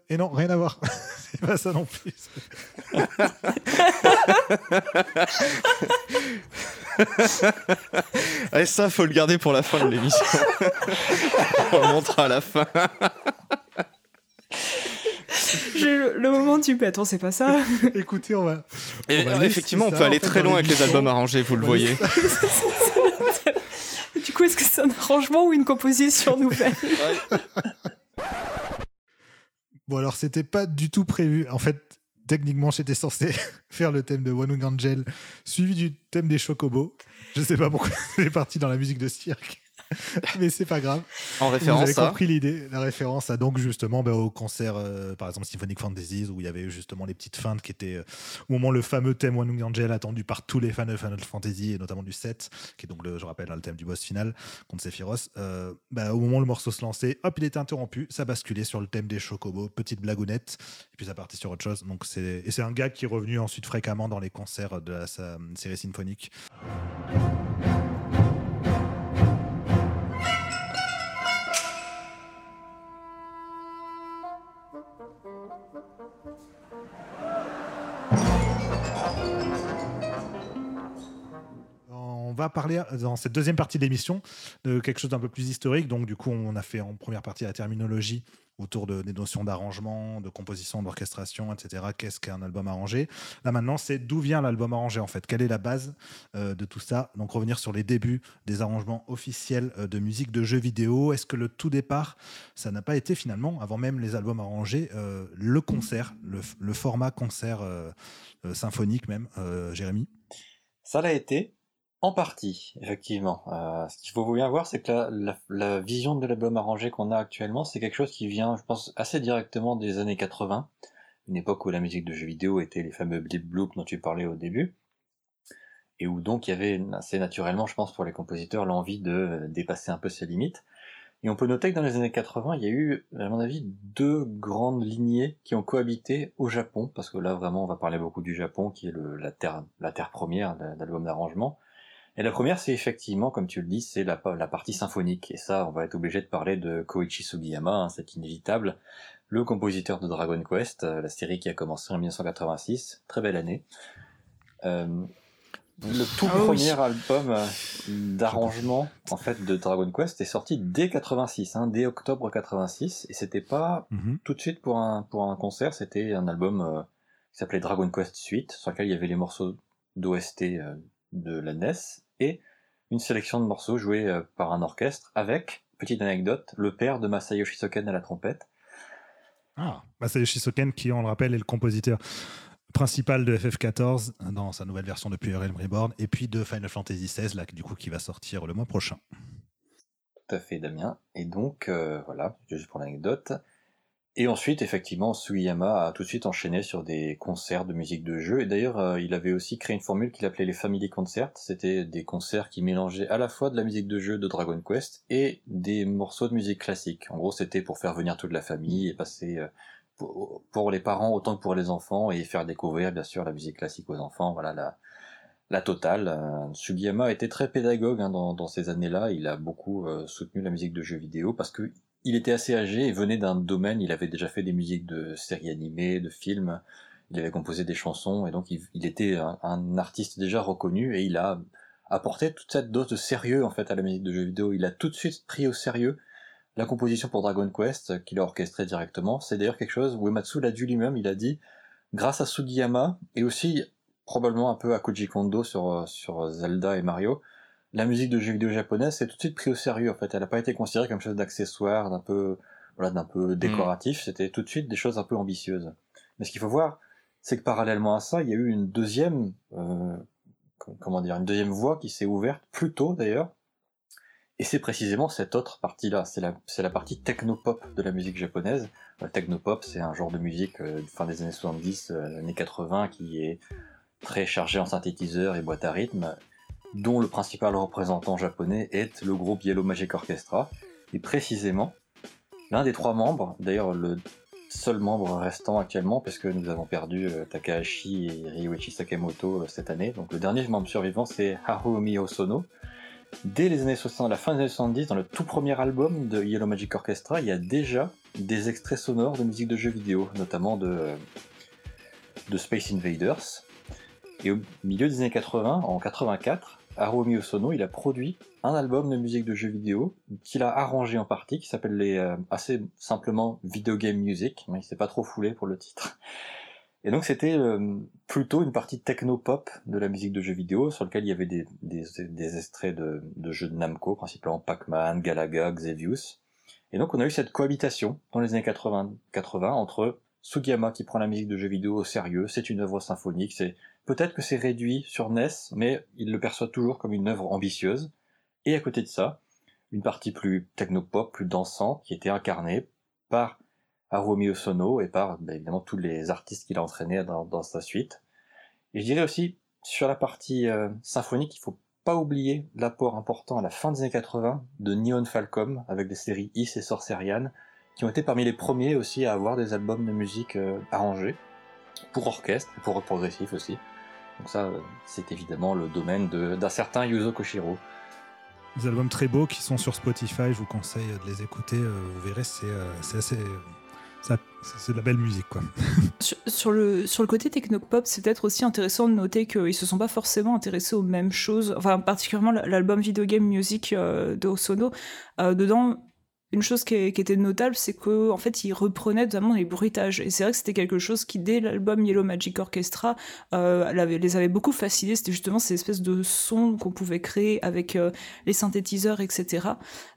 Et non, rien à voir. (laughs) c'est pas ça non plus. (laughs) Et ça, faut le garder pour la fin de l'émission. (laughs) On le montrera à la fin. J'ai le, moment tu peux attends, c'est pas ça. Écoutez, on va. effectivement, on peut aller très loin avec les albums arrangés, vous le voyez. du coup, est-ce que c'est un arrangement ou une composition nouvelle? Bon, alors, c'était pas du tout prévu. En fait, techniquement, j'étais censé (laughs) faire le thème de One Angel, suivi du thème des Chocobos. Je sais pas pourquoi (laughs) c'est parti dans la musique de cirque. (laughs) mais c'est pas grave. En référence Vous avez compris l'idée, la référence à donc justement bah, au concert, euh, par exemple Symphonic Fantasies, où il y avait justement les petites feintes qui étaient euh, au moment le fameux thème One Wing Angel attendu par tous les fans de Final Fantasy et notamment du 7, qui est donc le, je rappelle, le thème du boss final contre Sephiroth. Euh, bah, au moment où le morceau se lançait, hop, il était interrompu, ça basculait sur le thème des Chocobos, petite blagounette, et puis ça partait sur autre chose. Donc c'est et c'est un gars qui est revenu ensuite fréquemment dans les concerts de la série symphonique. Parler dans cette deuxième partie de l'émission de quelque chose d'un peu plus historique. Donc, du coup, on a fait en première partie la terminologie autour de, des notions d'arrangement, de composition, d'orchestration, etc. Qu'est-ce qu'un album arrangé? Là, maintenant, c'est d'où vient l'album arrangé, en fait? Quelle est la base euh, de tout ça? Donc, revenir sur les débuts des arrangements officiels euh, de musique de jeux vidéo. Est-ce que le tout départ, ça n'a pas été finalement, avant même les albums arrangés, euh, le concert, le format concert symphonique même, Jérémy? Ça l'a été, en partie, effectivement. Euh, ce qu'il faut bien voir, c'est que la, vision de l'album arrangé qu'on a actuellement, c'est quelque chose qui vient, je pense, assez directement des années 80, une époque où la musique de jeux vidéo était les fameux blip bloop dont tu parlais au début, et où donc il y avait assez naturellement, je pense, pour les compositeurs, l'envie de dépasser un peu ses limites. Et on peut noter que dans les années 80, il y a eu, à mon avis, deux grandes lignées qui ont cohabité au Japon, parce que là vraiment on va parler beaucoup du Japon, qui est la terre, la terre première d'album d'arrangement et la première, c'est effectivement, comme tu le dis, c'est la, partie symphonique. Et ça, on va être obligé de parler de Koichi Sugiyama, hein, c'est inévitable, le compositeur de Dragon Quest, euh, la série qui a commencé en 1986, très belle année. Euh, le tout ah premier album euh, d'arrangement en fait de Dragon Quest est sorti dès 86, hein, dès octobre 86, et c'était pas mhm. tout de suite pour un pour un concert, c'était un album qui s'appelait Dragon Quest Suite, sur lequel il y avait les morceaux d'OST de la NES et une sélection de morceaux joués euh, par un orchestre avec, petite anecdote, le père de Masayoshi Soken à la trompette. Ah, Masayoshi Soken qui, on le rappelle, est le compositeur principal de FF14 dans sa nouvelle version de Pure Realm Reborn et puis de Final Fantasy XVI, là, du coup, qui va sortir le mois prochain. Tout à fait, Damien. Et donc, euh, voilà, juste pour l'anecdote. Et ensuite, effectivement, Sugiyama a tout de suite enchaîné sur des concerts de musique de jeu. Et d'ailleurs, euh, il avait aussi créé une formule qu'il appelait les Family Concerts. C'était des concerts qui mélangeaient à la fois de la musique de jeu de Dragon Quest et des morceaux de musique classique. En gros, c'était pour faire venir toute la famille et passer euh, pour, les parents autant que pour les enfants et faire découvrir, bien sûr, la musique classique aux enfants. Voilà la, la totale. Euh, Sugiyama était très pédagogue hein, dans, ces années-là. Il a beaucoup soutenu la musique de jeux vidéo parce que il était assez âgé et venait d'un domaine, il avait déjà fait des musiques de séries animées, de films, il avait composé des chansons, et donc il, était un, artiste déjà reconnu, et il a apporté toute cette dose de sérieux en fait à la musique de jeux vidéo. Il a tout de suite pris au sérieux la composition pour Dragon Quest, qu'il a orchestré directement. C'est d'ailleurs quelque chose Uematsu l'a dit lui-même, il a dit, grâce à Sugiyama, et aussi probablement un peu à Koji Kondo sur Zelda et Mario, la musique de jeux vidéo japonaise s'est tout de suite pris au sérieux en fait. Elle n'a pas été considérée comme chose d'accessoire, d'un peu, voilà, d'un peu mm. décoratif. C'était tout de suite des choses un peu ambitieuses. Mais ce qu'il faut voir, c'est que parallèlement à ça, il y a eu une deuxième, euh, comment dire, une deuxième voie qui s'est ouverte plus tôt d'ailleurs. Et c'est précisément cette autre partie-là. C'est la, c'est la partie technopop de la musique japonaise. Le technopop, c'est un genre de musique euh, fin des années 70, euh, années 80 qui est très chargé en synthétiseurs et boîte à rythme dont le principal représentant japonais est le groupe Yellow Magic Orchestra. Et précisément, l'un des trois membres, d'ailleurs le seul membre restant actuellement, parce que nous avons perdu euh, Takahashi et Ryuichi Sakamoto euh, cette année, donc le dernier membre survivant c'est Harumi Hosono. Dès les années 60, la fin des années 70, dans le tout premier album de Yellow Magic Orchestra, il y a déjà des extraits sonores de musique de jeux vidéo, notamment de, euh, de Space Invaders. Et au milieu des années 80, en 84, Haruomi Osono, il a produit un album de musique de jeux vidéo qu'il a arrangé en partie, qui s'appelle les euh, assez simplement Video Game Music, mais il s'est pas trop foulé pour le titre. Et donc c'était euh, plutôt une partie techno-pop de la musique de jeux vidéo, sur lequel il y avait des, des, extraits de, de, jeux de Namco, principalement Pac-Man, Galaga, Xevious. Et donc on a eu cette cohabitation dans les années 80, 80 entre Sugiyama qui prend la musique de jeux vidéo au sérieux, c'est une œuvre symphonique, c'est peut-être que c'est réduit sur NES, mais il le perçoit toujours comme une œuvre ambitieuse. Et à côté de ça, une partie plus techno-pop, plus dansante, qui était incarnée par Haruomi Osono et par bah, évidemment tous les artistes qu'il a entraînés dans, sa suite. Et je dirais aussi, sur la partie euh, symphonique, il faut pas oublier l'apport important à la fin des années 80 de Neon Falcom avec des séries Is et Sorcerian, qui ont été parmi les premiers aussi à avoir des albums de musique euh, arrangés, pour orchestre, pour rock progressif aussi. Donc ça, euh, c'est évidemment le domaine d'un certain Yuzo Koshiro. Des albums très beaux qui sont sur Spotify, je vous conseille de les écouter, vous verrez, c'est assez c'est de la belle musique, quoi. (laughs) sur, le, sur le côté technopop, c'est peut-être aussi intéressant de noter qu'ils se sont pas forcément intéressés aux mêmes choses. Enfin, particulièrement l'album Video Game Music euh, de Osono. Euh, dedans, une chose qui, était notable, c'est qu'en en fait, il reprenait notamment les bruitages. Et c'est vrai que c'était quelque chose qui, dès l'album Yellow Magic Orchestra, euh, les avait beaucoup fascinés. C'était justement ces espèces de sons qu'on pouvait créer avec euh, les synthétiseurs, etc.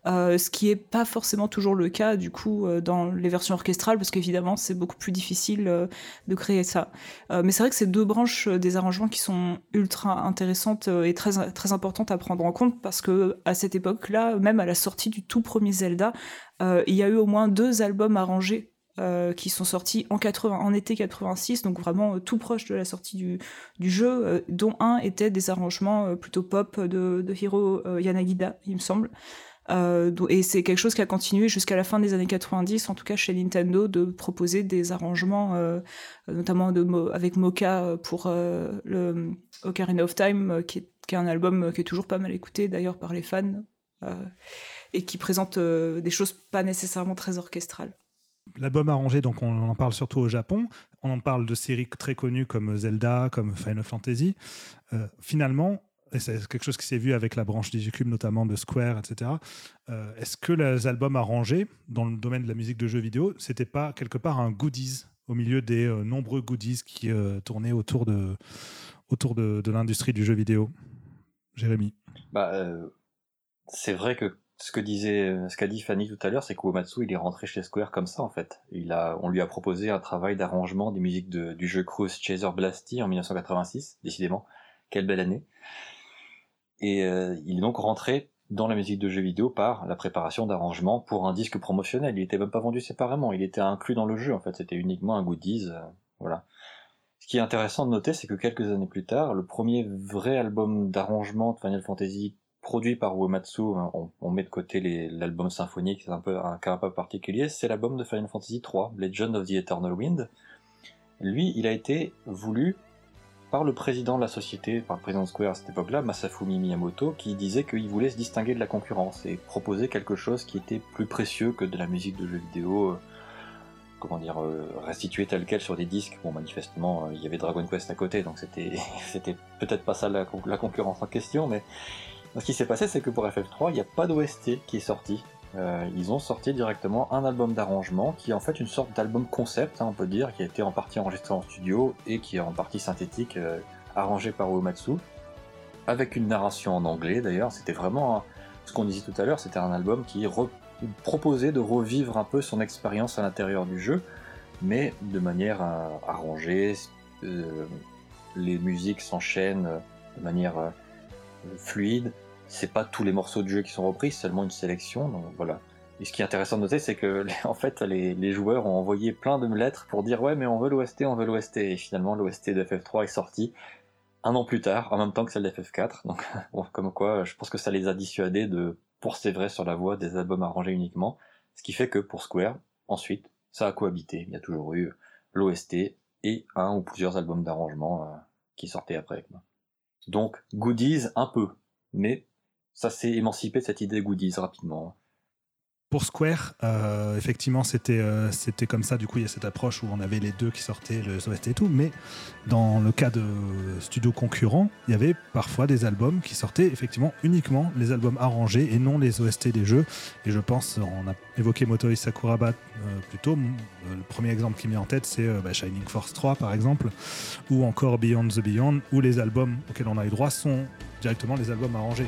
Euh, ce qui est pas forcément toujours le cas, du coup, dans les versions orchestrales, parce qu'évidemment, c'est beaucoup plus difficile de créer ça. mais c'est vrai que c'est deux branches des arrangements qui sont ultra intéressantes et très, très importantes à prendre en compte, parce que à cette époque-là, même à la sortie du tout premier Zelda, il y a eu au moins deux albums arrangés euh, qui sont sortis en, 80, en été 86, donc vraiment euh, tout proche de la sortie du, jeu, dont un était des arrangements plutôt pop de, Hiro Yanagida, il me semble. et c'est quelque chose qui a continué jusqu'à la fin des années 90, en tout cas chez Nintendo, de proposer des arrangements, notamment avec Mocha pour le Ocarina of Time, qui est, un album qui est toujours pas mal écouté d'ailleurs par les fans et qui présente euh, des choses pas nécessairement très orchestrales. L'album arrangé, donc on en parle surtout au Japon. On en parle de séries très connues comme Zelda, comme Final Fantasy. Euh, finalement, et c'est quelque chose qui s'est vu avec la branche Digicube, notamment de Square, etc. Euh, est-ce que les albums arrangés dans le domaine de la musique de jeux vidéo, c'était pas quelque part un goodies au milieu des nombreux goodies qui tournaient autour de, autour de, de l'industrie du jeu vidéo? Jérémy bah, C'est vrai que ce que disait, ce qu'a dit Fanny tout à l'heure, c'est qu'Uematsu, il est rentré chez Square comme ça, en fait. Il a, on lui a proposé un travail d'arrangement des musiques de, du jeu Cruise Chaser Blasty en 1986, décidément. Quelle belle année. Et euh, il est donc rentré dans la musique de jeux vidéo par la préparation d'arrangements pour un disque promotionnel. Il était même pas vendu séparément, il était inclus dans le jeu, en fait. C'était uniquement un goodies, euh, voilà. Ce qui est intéressant de noter, c'est que quelques années plus tard, le premier vrai album d'arrangement de Final Fantasy produit par Uematsu, hein, on, met de côté l'album symphonique, c'est un peu un cas un peu particulier, c'est l'album de Final Fantasy III, Legend of the Eternal Wind. Lui, il a été voulu par le président de la société, par le président de Square à cette époque-là, Masafumi Miyamoto, qui disait qu'il voulait se distinguer de la concurrence et proposer quelque chose qui était plus précieux que de la musique de jeux vidéo, euh, comment dire, euh, restituée telle quelle sur des disques. Bon, manifestement, euh, il y avait Dragon Quest à côté, donc c'était, (laughs) peut-être pas ça la concurrence en question, mais ce qui s'est passé, c'est que pour FF3, il n'y a pas d'OST qui est sorti. Euh, ils ont sorti directement un album d'arrangement qui est en fait une sorte d'album concept, hein, on peut dire, qui a été en partie enregistré en studio et qui est en partie synthétique, euh, arrangé par Uematsu, avec une narration en anglais d'ailleurs. C'était vraiment ce qu'on disait tout à l'heure, c'était un album qui proposait de revivre un peu son expérience à l'intérieur du jeu, mais de manière euh, arrangée. les musiques s'enchaînent de manière fluide. C'est pas tous les morceaux de jeu qui sont repris, c'est seulement une sélection. Donc voilà. Et ce qui est intéressant de noter, c'est que (laughs) en fait, les, joueurs ont envoyé plein de lettres pour dire ouais, mais on veut l'OST, on veut l'OST. Et finalement, l'OST de FF3 est sorti un an plus tard, en même temps que celle de FF4. (laughs) Donc, comme quoi, je pense que ça les a dissuadés de poursévérer sur la voie des albums arrangés uniquement. Ce qui fait que pour Square, ensuite, ça a cohabité. Il y a toujours eu l'OST et un ou plusieurs albums d'arrangement euh, qui sortaient après. Donc, goodies un peu, mais ça s'est émancipé cette idée goodies rapidement. Pour Square, euh, effectivement, c'était euh, c'était comme ça. Du coup, il y a cette approche où on avait les deux qui sortaient, le OST et tout. Mais dans le cas de studios concurrents, il y avait parfois des albums qui sortaient effectivement uniquement les albums arrangés et non les OST des jeux. Et je pense, on a évoqué Motoi Sakuraba euh, plus tôt. Le premier exemple qui m'est en tête, c'est bah, Shining Force 3 par exemple, ou encore Beyond the Beyond, où les albums auxquels on a eu droit sont directement les albums arrangés.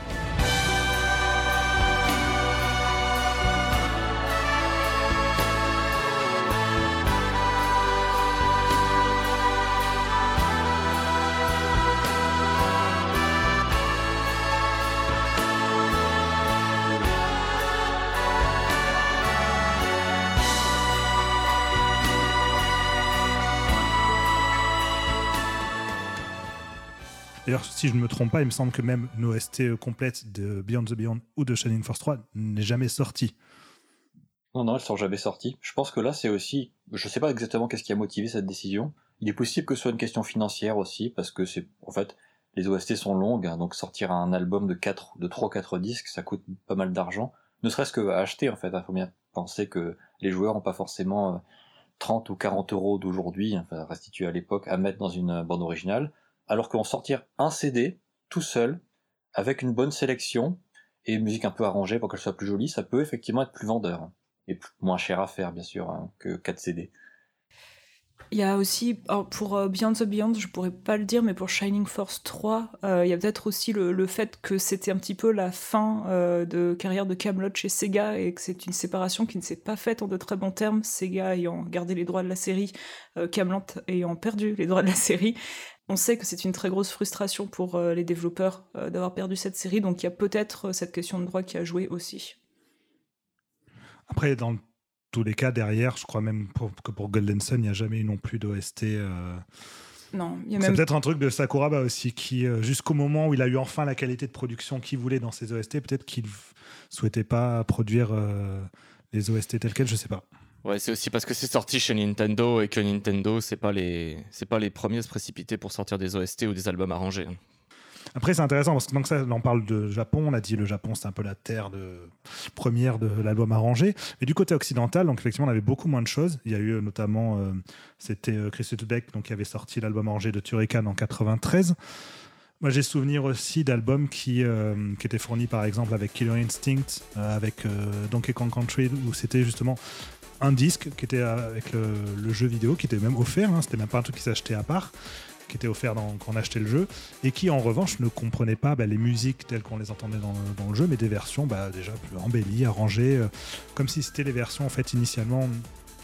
Si je ne me trompe pas, il me semble que même une OST complète de Beyond the Beyond ou de Shining Force 3 n'est jamais sortie. Non, non, elles sont jamais sorties. Je pense que là, c'est aussi, je sais pas exactement qu'est-ce qui a motivé cette décision. Il est possible que ce soit une question financière aussi, parce que c'est, en fait, les OST sont longues, hein, donc sortir un album de 4, de 3 4 disques, ça coûte pas mal d'argent. Ne serait-ce que à acheter, en fait. Il faut bien penser que les joueurs n'ont pas forcément 30 euh, ou 40 euros d'aujourd'hui, restitués à l'époque, à mettre dans une bande originale alors qu'en sortir un CD tout seul, avec une bonne sélection et une musique un peu arrangée pour qu'elle soit plus jolie, ça peut effectivement être plus vendeur et moins cher à faire bien sûr hein, que 4 CD. Il y a aussi, pour euh, Beyond the Beyond, je pourrais pas le dire, mais pour Shining Force 3, euh, il y a peut-être aussi le, fait que c'était un petit peu la fin euh, de carrière de Camelot chez Sega et que c'est une séparation qui ne s'est pas faite en de très bons termes, Sega ayant gardé les droits de la série, Camelot ayant perdu les droits de la série. On sait que c'est une très grosse frustration pour euh, les développeurs euh, d'avoir perdu cette série, donc il y a peut-être euh, cette question de droit qui a joué aussi. Après, dans tous les cas, derrière, je crois même que pour Golden Sun, il n'y a jamais eu non plus d'OST. Non, il y a même... C'est peut-être un truc de Sakuraba aussi, qui, jusqu'au moment où il a eu enfin la qualité de production qu'il voulait dans ses OST, peut-être qu'il souhaitait pas produire les OST tels quels, je sais pas. Ouais, c'est aussi parce que c'est sorti chez Nintendo et que Nintendo, c'est pas les, c'est pas les premiers à se précipiter pour sortir des OST ou des albums arrangés. Après, c'est intéressant parce que donc ça, on parle de Japon. On a dit le Japon, c'est un peu la terre de première de l'album arrangé. Mais du côté occidental, donc effectivement, on avait beaucoup moins de choses. Il y a eu euh, notamment, euh, c'était euh, Chris Beck, donc qui avait sorti l'album arrangé de Turrican en 93. Moi, j'ai souvenir aussi d'albums qui, qui étaient fournis par exemple avec Killer Instinct, avec Donkey Kong Country, où c'était justement un disque qui était avec le, jeu vidéo, qui était même offert, hein, c'était même pas un truc qui s'achetait à part, qui était offert quand on achetait le jeu, et qui en revanche ne comprenait pas bah, les musiques telles qu'on les entendait dans, le jeu, mais des versions bah, déjà plus embellies, arrangées, euh, comme si c'était les versions en fait initialement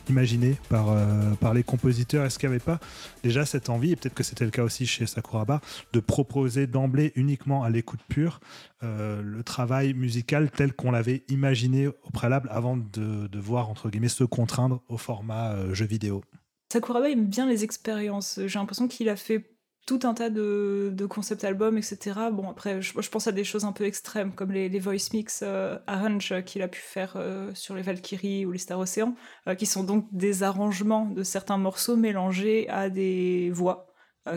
imaginé par, euh, par les compositeurs Est-ce qu'il n'y avait pas déjà cette envie, et peut-être que c'était le cas aussi chez Sakuraba, de proposer d'emblée uniquement à l'écoute pure euh, le travail musical tel qu'on l'avait imaginé au préalable avant de devoir, entre guillemets, se contraindre au format euh, jeu vidéo? Sakuraba aime bien les expériences. J'ai l'impression qu'il a fait tout un tas de, de concept albums, etc. Bon, après, je, pense à des choses un peu extrêmes, comme les, voice mix euh, arrange qu'il a pu faire euh, sur les Valkyries ou les Star Ocean, euh, qui sont donc des arrangements de certains morceaux mélangés à des voix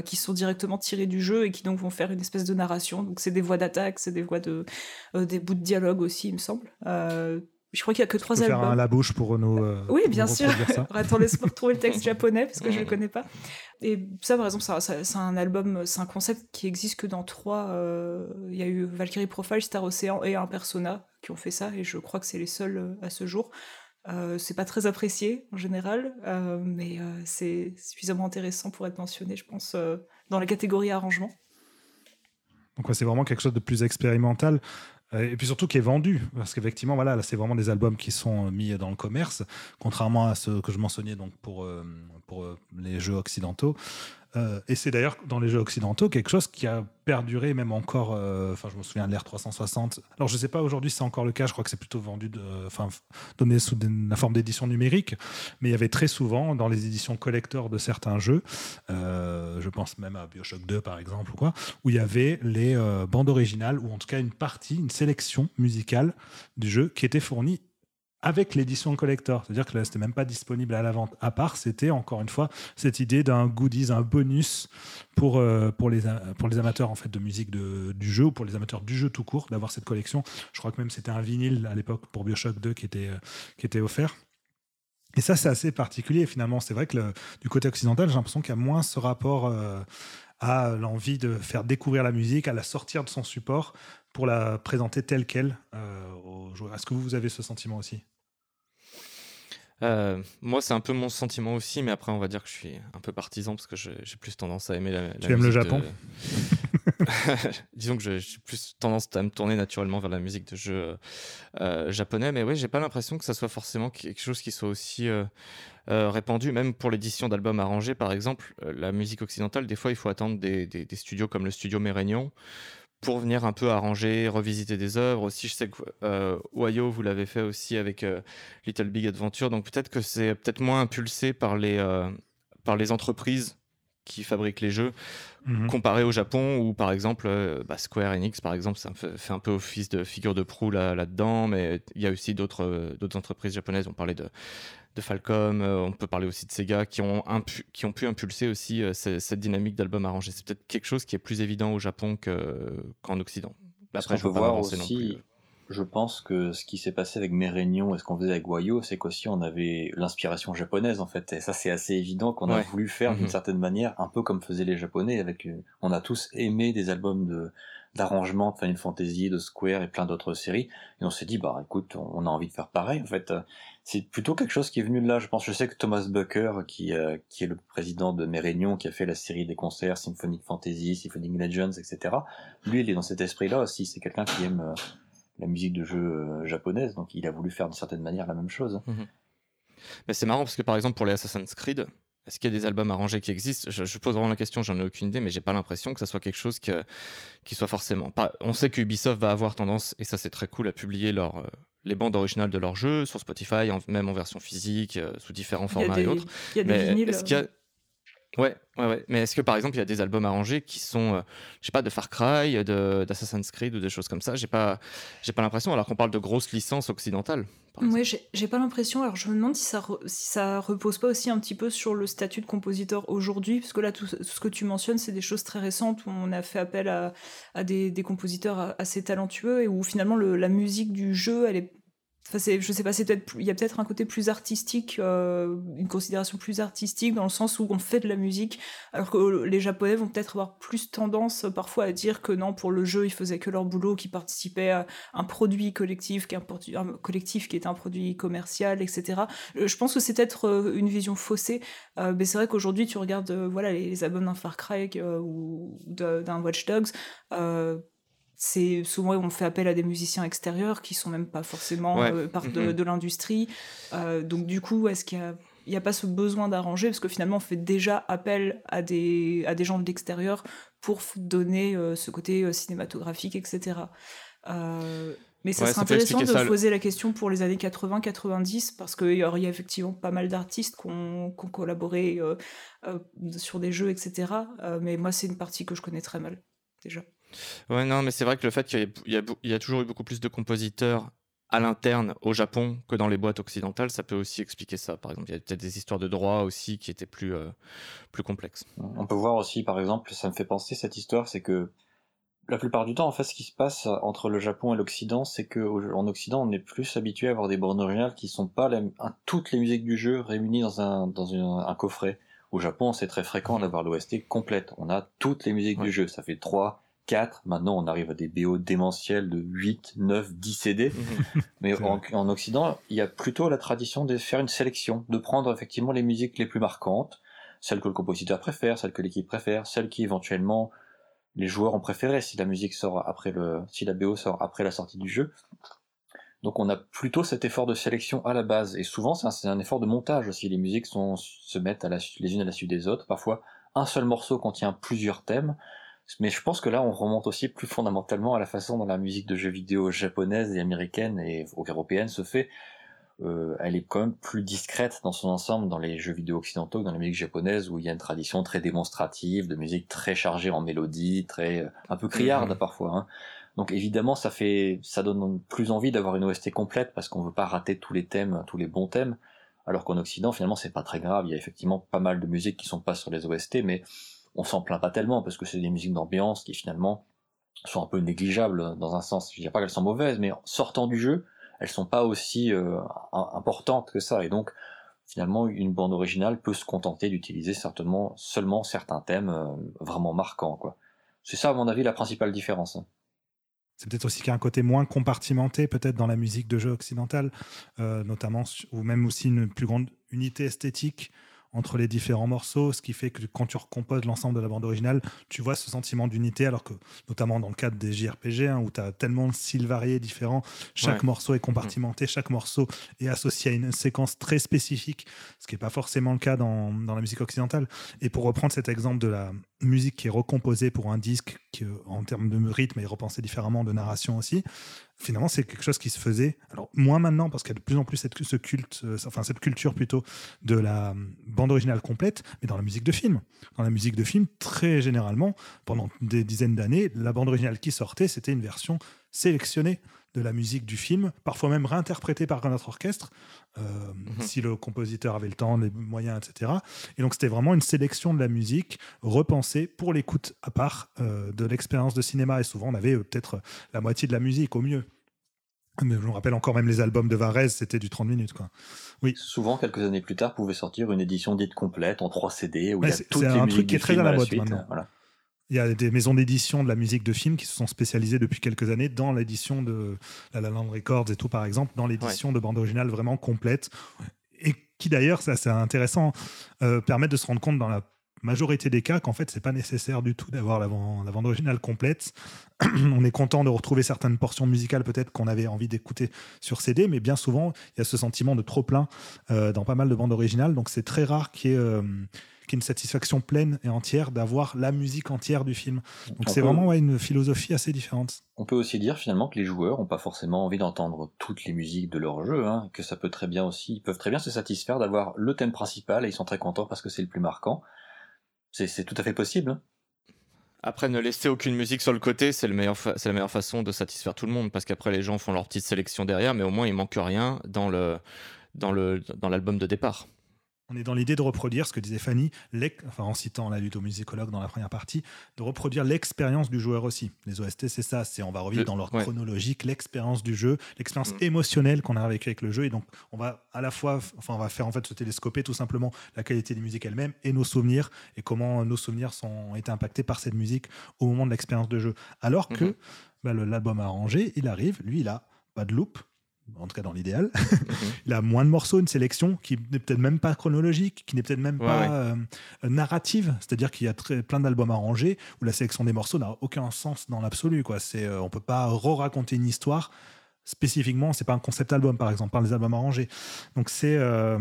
qui sont directement tirées du jeu et qui donc vont faire une espèce de narration. Donc c'est des voix d'attaque, c'est des voix de des bouts de dialogue aussi, il me semble. Je crois qu'il y a que trois albums. Faire un la bouche pour nous. oui, bien sûr. (laughs) Attends, laisse-moi retrouver le texte japonais parce que je le connais pas. Et ça, par exemple, c'est un album, c'est un concept qui existe que dans trois. Euh, il y a eu Valkyrie Profile, Star Ocean et un Persona qui ont fait ça, et je crois que c'est les seuls euh, à ce jour. Euh, c'est pas très apprécié en général, mais c'est suffisamment intéressant pour être mentionné, je pense, dans la catégorie arrangement. Donc, c'est vraiment quelque chose de plus expérimental. Et puis surtout qui est vendu, parce qu'effectivement, voilà, là, c'est vraiment des albums qui sont mis dans le commerce, contrairement à ce que je mentionnais donc pour, euh, pour euh, les jeux occidentaux. Euh, et c'est d'ailleurs dans les jeux occidentaux quelque chose qui a perduré même encore. Euh, enfin, je me souviens de l'ère 360. Alors, je ne sais pas aujourd'hui si c'est encore le cas. Je crois que c'est plutôt vendu, enfin, donné sous la forme d'édition numérique. Mais il y avait très souvent dans les éditions collector de certains jeux, euh, je pense même à Bioshock 2 par exemple, ou quoi, où il y avait les bandes originales ou en tout cas une partie, une sélection musicale du jeu qui était fournie avec l'édition collector. C'est-à-dire que là, c'était même pas disponible à la vente. À part, c'était encore une fois cette idée d'un goodies, un bonus pour, euh, pour, les, pour les amateurs en fait, de musique de, du jeu ou pour les amateurs du jeu tout court d'avoir cette collection. Je crois que même c'était un vinyle à l'époque pour Bioshock 2 qui était, euh, qui était offert. Et ça, c'est assez particulier finalement. C'est vrai que du côté occidental, j'ai l'impression qu'il y a moins ce rapport euh, à l'envie de faire découvrir la musique, à la sortir de son support pour la présenter telle qu'elle aux joueurs. Est-ce que vous avez ce sentiment aussi? Euh, moi, c'est un peu mon sentiment aussi, mais après, on va dire que je suis un peu partisan parce que j'ai plus tendance à aimer la, la tu aimes le Japon (laughs) Disons que j'ai plus tendance à me tourner naturellement vers la musique de jeu euh, japonais, mais oui, j'ai pas l'impression que ça soit forcément quelque chose qui soit aussi euh, répandu, même pour l'édition d'albums arrangés, par exemple. la musique occidentale, des fois, il faut attendre des, des, des studios comme le studio Mérignon pour venir un peu arranger, revisiter des œuvres. Aussi, je sais que euh, vous l'avez fait aussi avec euh, Little Big Adventure, donc peut-être que c'est peut-être moins impulsé par les, euh, par les entreprises qui fabriquent les jeux, mhm. comparé au Japon où par exemple euh, bah, Square Enix par exemple ça fait, un peu office de figure de proue là, là-dedans, mais il y a aussi d'autres d'autres entreprises japonaises. On parlait de de Falcom, euh, on peut parler aussi de Sega, qui ont, qui ont pu impulser aussi euh, cette, dynamique d'album arrangé. C'est peut-être quelque chose qui est plus évident au Japon qu'en Occident. Après, je peux voir aussi, je pense que ce qui s'est passé avec Mérénion et ce qu'on faisait avec Wayo, c'est qu'aussi on avait l'inspiration japonaise en fait. Et ça, c'est assez évident qu'on a voulu faire d'une mhm. certaine manière, un peu comme faisaient les Japonais. Avec, euh, on a tous aimé des albums de d'arrangement de Final Fantasy, de Square et plein d'autres séries. Et on s'est dit, bah écoute, on a envie de faire pareil. En fait, c'est plutôt quelque chose qui est venu de là. Je pense, je sais que Thomas Bucker, qui, euh, qui est le président de mes réunions, qui a fait la série des concerts Symphonic Fantasy, Symphonic Legends, etc. Lui, il est dans cet esprit-là aussi. C'est quelqu'un qui aime euh, la musique de jeu euh, japonaise, donc il a voulu faire d'une certaine manière la même chose. Mhm. Mais c'est marrant parce que par exemple pour les Assassin's Creed, est-ce qu'il y a des albums arrangés qui existent? Je, pose vraiment la question, j'en ai aucune idée, mais j'ai pas l'impression que ça soit quelque chose qui soit forcément. On sait que Ubisoft va avoir tendance, et ça c'est très cool, à publier leur, les bandes originales de leurs jeux sur Spotify, même en version physique, euh, sous différents formats et autres. Il y a des vinyles. Est-ce qu'il y a... Ouais, ouais. Mais est-ce que par exemple il y a des albums arrangés qui sont, euh, je sais pas, de Far Cry, d'Assassin's Creed ou des choses comme ça? J'ai pas, j'ai pas l'impression. Alors qu'on parle de grosses licences occidentales. Oui, j'ai, pas l'impression. Alors je me demande si ça, si ça repose pas aussi un petit peu sur le statut de compositeur aujourd'hui, parce que là tout, ce que tu mentionnes, c'est des choses très récentes où on a fait appel à, des, compositeurs assez talentueux et où finalement le, la musique du jeu, elle est Enfin, je sais pas, il y a peut-être un côté plus artistique, euh, une considération plus artistique dans le sens où on fait de la musique, alors que les Japonais vont peut-être avoir plus tendance euh, parfois à dire que non, pour le jeu, ils faisaient que leur boulot, qu'ils participaient à un produit collectif, qui un, un collectif qui est un produit commercial, etc. Euh, je pense que c'est peut-être une vision faussée, mais c'est vrai qu'aujourd'hui, tu regardes, voilà, les, albums d'un Far Cry ou d'un Watch Dogs c'est souvent on fait appel à des musiciens extérieurs qui sont même pas forcément euh, part mm-hmm. de, l'industrie. Euh, donc du coup, est-ce qu'il n'y a, pas ce besoin d'arranger? Parce que finalement on fait déjà appel à des, à des gens de l'extérieur pour donner euh, ce côté cinématographique, etc. mais ça serait intéressant de poser la question pour les années 80-90 parce qu'il y a effectivement pas mal d'artistes qui ont, collaboré sur des jeux, etc. mais moi c'est une partie que je connais très mal déjà. Ouais, non, mais c'est vrai que le fait qu'il y, y, a toujours eu beaucoup plus de compositeurs à l'interne au Japon que dans les boîtes occidentales, ça peut aussi expliquer ça. Par exemple, il y a peut-être des histoires de droit aussi qui étaient plus, euh, plus complexes. On peut voir aussi, par exemple, ça me fait penser cette histoire, c'est que la plupart du temps, en fait, ce qui se passe entre le Japon et l'Occident, c'est qu'en Occident, on est plus habitué à avoir des bandes originales qui sont pas toutes les musiques du jeu réunies dans un, dans un coffret. Au Japon, c'est très fréquent d'avoir l'OST complète. On a toutes les musiques du jeu. Ça fait 3, 4, maintenant on arrive à des BO démentiels de 8, 9, 10 CD. Mais en, Occident, il y a plutôt la tradition de faire une sélection, de prendre effectivement les musiques les plus marquantes, celles que le compositeur préfère, celles que l'équipe préfère, celles qui éventuellement les joueurs ont préféré si la musique sort après le, si la BO sort après la sortie du jeu. Donc on a plutôt cet effort de sélection à la base, et souvent c'est un, effort de montage aussi. Les musiques sont, se mettent à les unes à la suite des autres. Parfois, un seul morceau contient plusieurs thèmes. Mais je pense que là, on remonte aussi plus fondamentalement à la façon dont la musique de jeux vidéo japonaise et américaine et européenne se fait. Euh, elle est quand même plus discrète dans son ensemble dans les jeux vidéo occidentaux que dans la musique japonaise où il y a une tradition très démonstrative, de musique très chargée en mélodie, très un peu criarde mhm. parfois. Hein. Donc évidemment, ça fait, ça donne plus envie d'avoir une OST complète parce qu'on veut pas rater tous les thèmes, tous les bons thèmes. Alors qu'en Occident, finalement, c'est pas très grave. Il y a effectivement pas mal de musiques qui sont pas sur les OST, mais on s'en plaint pas tellement parce que c'est des musiques d'ambiance qui finalement sont un peu négligeables dans un sens. Je dis pas qu'elles sont mauvaises, mais sortant du jeu, elles sont pas aussi euh, importantes que ça. Et donc, finalement, une bande originale peut se contenter d'utiliser certainement seulement certains thèmes euh, vraiment marquants. C'est ça, à mon avis, la principale différence. Hein. C'est peut-être aussi qu'il y a un côté moins compartimenté, peut-être dans la musique de jeu occidentale, euh, notamment, ou même aussi une plus grande unité esthétique entre les différents morceaux, ce qui fait que quand tu recomposes l'ensemble de la bande originale, tu vois ce sentiment d'unité, alors que notamment dans le cadre des JRPG, hein, où tu as tellement de styles variés différents, chaque morceau est compartimenté, chaque morceau est associé à une séquence très spécifique, ce qui n'est pas forcément le cas dans, dans, la musique occidentale. Et pour reprendre cet exemple de la musique qui est recomposée pour un disque, qui, en termes de rythme est repensée différemment, de narration aussi, finalement, c'est quelque chose qui se faisait. Alors, moins maintenant, parce qu'il y a de plus en plus cette, ce culte, euh, enfin, cette culture plutôt de la euh, bande originale complète, mais dans la musique de film. Dans la musique de film, très généralement, pendant des dizaines d'années, la bande originale qui sortait, c'était une version sélectionnée de la musique du film, parfois même réinterprétée par un autre orchestre, euh, mhm. si le compositeur avait le temps, les moyens, etc. Et donc c'était vraiment une sélection de la musique repensée pour l'écoute à part de l'expérience de cinéma. Et souvent on avait peut-être la moitié de la musique au mieux. Mais je me rappelle encore même les albums de Varese, c'était du 30 minutes. Quoi. Oui. Souvent, quelques années plus tard, pouvait sortir une édition dite complète en 3 CD où il y a toutes les un truc qui est très à la mode maintenant. Il y a des maisons d'édition de la musique de film qui se sont spécialisées depuis quelques années dans l'édition de La La Land Records et tout, par exemple, dans l'édition de bande originale vraiment complète. Et qui d'ailleurs, c'est assez intéressant, euh, permet de se rendre compte dans la majorité des cas qu'en fait c'est pas nécessaire du tout d'avoir la, la, bande originale complète. (clears throat) on est content de retrouver certaines portions musicales peut-être qu'on avait envie d'écouter sur CD, mais bien souvent il y a ce sentiment de trop plein euh, dans pas mal de bandes originales, donc c'est très rare qu'il y ait euh, une satisfaction pleine et entière d'avoir la musique entière du film. Donc c'est vraiment une philosophie assez différente. On peut aussi dire finalement que les joueurs n'ont pas forcément envie d'entendre toutes les musiques de leur jeu, hein, que ça peut très bien aussi, ils peuvent très bien se satisfaire d'avoir le thème principal et ils sont très contents parce que c'est le plus marquant. C'est tout à fait possible. Hein. Après, ne laisser aucune musique sur le côté, c'est la meilleure façon de satisfaire tout le monde, parce qu'après, les gens font leur petite sélection derrière, mais au moins, il manque rien dans l'album dans de départ. On est dans l'idée de reproduire ce que disait Fanny, enfin, en citant la ludomusicologue dans la première partie, de reproduire l'expérience du joueur aussi. Les OST, c'est ça, c'est on va revivre dans l'ordre chronologique l'expérience du jeu, l'expérience mm. émotionnelle qu'on a avec, avec le jeu. Et donc, on va à la fois, enfin, on va faire en fait se télescoper tout simplement la qualité des musiques elle-même et nos souvenirs et comment nos souvenirs sont été impactés par cette musique au moment de l'expérience de jeu. Alors que mm-hmm. bah, l'album arrangé, il arrive, lui, il a pas de loop, en tout cas dans l'idéal. Mhm. (laughs) il a moins de morceaux, une sélection qui n'est peut-être même pas chronologique, qui n'est peut-être même pas euh, narrative. C'est-à-dire qu'il y a très, plein d'albums arrangés où la sélection des morceaux n'a aucun sens dans l'absolu. Quoi. C'est, euh, on peut pas re-raconter une histoire spécifiquement. C'est pas un concept album, par exemple, par les albums arrangés. Donc c'est, euh,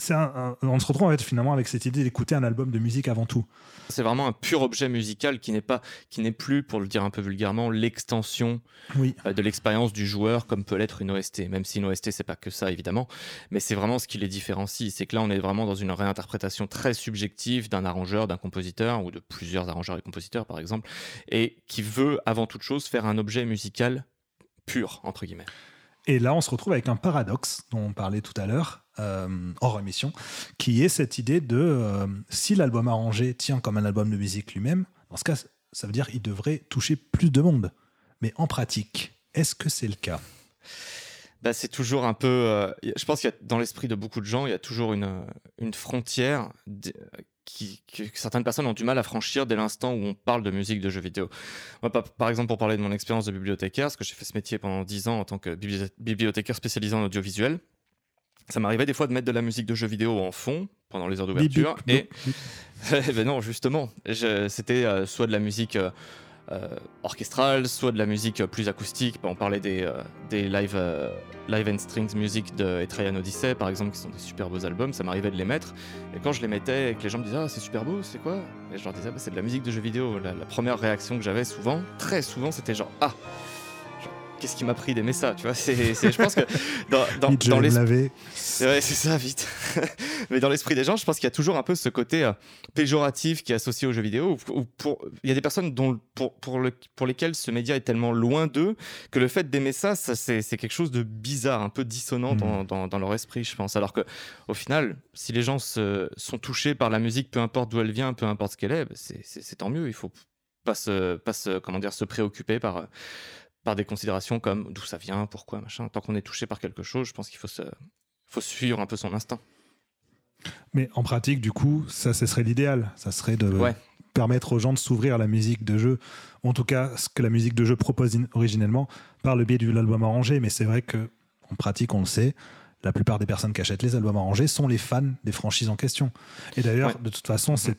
on se retrouve en fait, finalement avec cette idée d'écouter un album de musique avant tout. C'est vraiment un pur objet musical qui n'est pas, qui n'est plus, pour le dire un peu vulgairement, l'extension euh, de l'expérience du joueur comme peut l'être une OST. Même si une OST c'est pas que ça évidemment, mais c'est vraiment ce qui les différencie. C'est que là on est vraiment dans une réinterprétation très subjective d'un arrangeur, d'un compositeur ou de plusieurs arrangeurs et compositeurs par exemple, et qui veut avant toute chose faire un objet musical pur entre guillemets. Et là, on se retrouve avec un paradoxe dont on parlait tout à l'heure, euh, hors émission, qui est cette idée de euh, si l'album arrangé tient comme un album de musique lui-même, dans ce cas, ça veut dire qu'il devrait toucher plus de monde. Mais en pratique, est-ce que c'est le cas? Bah, c'est toujours un peu. Euh, je pense qu'il y a dans l'esprit de beaucoup de gens, il y a toujours une, une frontière qui, que certaines personnes ont du mal à franchir dès l'instant où on parle de musique de jeux vidéo. Moi, par exemple, pour parler de mon expérience de bibliothécaire, parce que j'ai fait ce métier pendant 10 ans en tant que bibliothécaire spécialisé en audiovisuel, ça m'arrivait des fois de mettre de la musique de jeux vidéo en fond pendant les heures d'ouverture. Et (laughs) ben non, justement, c'était euh, soit de la musique euh, euh, orchestrale, soit de la musique plus acoustique. On parlait des, euh, des live, euh, live and strings music de Etrian Odyssey, par exemple, qui sont des super beaux albums. Ça m'arrivait de les mettre. Et quand je les mettais et que les gens me disaient Ah, c'est super beau, c'est quoi? Et je leur disais bah, C'est de la musique de jeux vidéo. La, première réaction que j'avais souvent, très souvent, c'était genre Ah qu'est-ce qui m'a pris d'aimer ça, tu vois c'est, Je pense que dans, dans, dans l'esprit... Ouais, c'est ça, vite. (laughs) Mais dans l'esprit des gens, je pense qu'il y a toujours un peu ce côté euh, péjoratif qui est associé aux jeux vidéo. pour, il y a des personnes dont, pour, pour, le, pour lesquelles ce média est tellement loin d'eux que le fait d'aimer ça, ça c'est, quelque chose de bizarre, un peu dissonant dans, hmm. dans, dans, leur esprit, je pense. Alors que au final, si les gens se, sont touchés par la musique, peu importe d'où elle vient, peu importe ce qu'elle est, bah, c'est, tant mieux. Il faut pas se, pas se, comment dire, se préoccuper par par des considérations comme d'où ça vient, pourquoi, machin. Tant qu'on est touché par quelque chose, je pense qu'il faut, se, faut suivre un peu son instinct. Mais en pratique, du coup, ça, ce serait l'idéal. Ça serait de permettre aux gens de s'ouvrir à la musique de jeu, en tout cas ce que la musique de jeu propose originellement, par le biais de l'album arrangé. Mais c'est vrai que en pratique, on le sait, la plupart des personnes qui achètent les albums arrangés sont les fans des franchises en question. Et d'ailleurs, de toute façon, c'est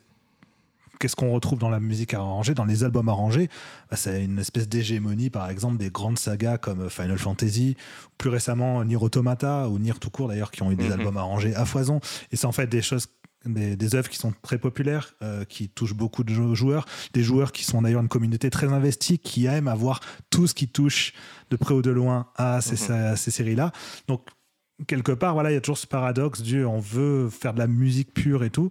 qu'est-ce qu'on retrouve dans la musique arrangée, dans les albums arrangés bah, C'est une espèce d'hégémonie, par exemple, des grandes sagas comme Final Fantasy, plus récemment Nier Automata ou Nier tout court d'ailleurs, qui ont eu des mhm. albums arrangés à foison. Et c'est en fait des choses des, œuvres qui sont très populaires, euh, qui touchent beaucoup de joueurs, des joueurs qui sont d'ailleurs une communauté très investie, qui aiment avoir tout ce qui touche de près ou de loin à ces, mhm. ces séries-là. Donc quelque part, voilà, il y a toujours ce paradoxe du on veut faire de la musique pure et tout,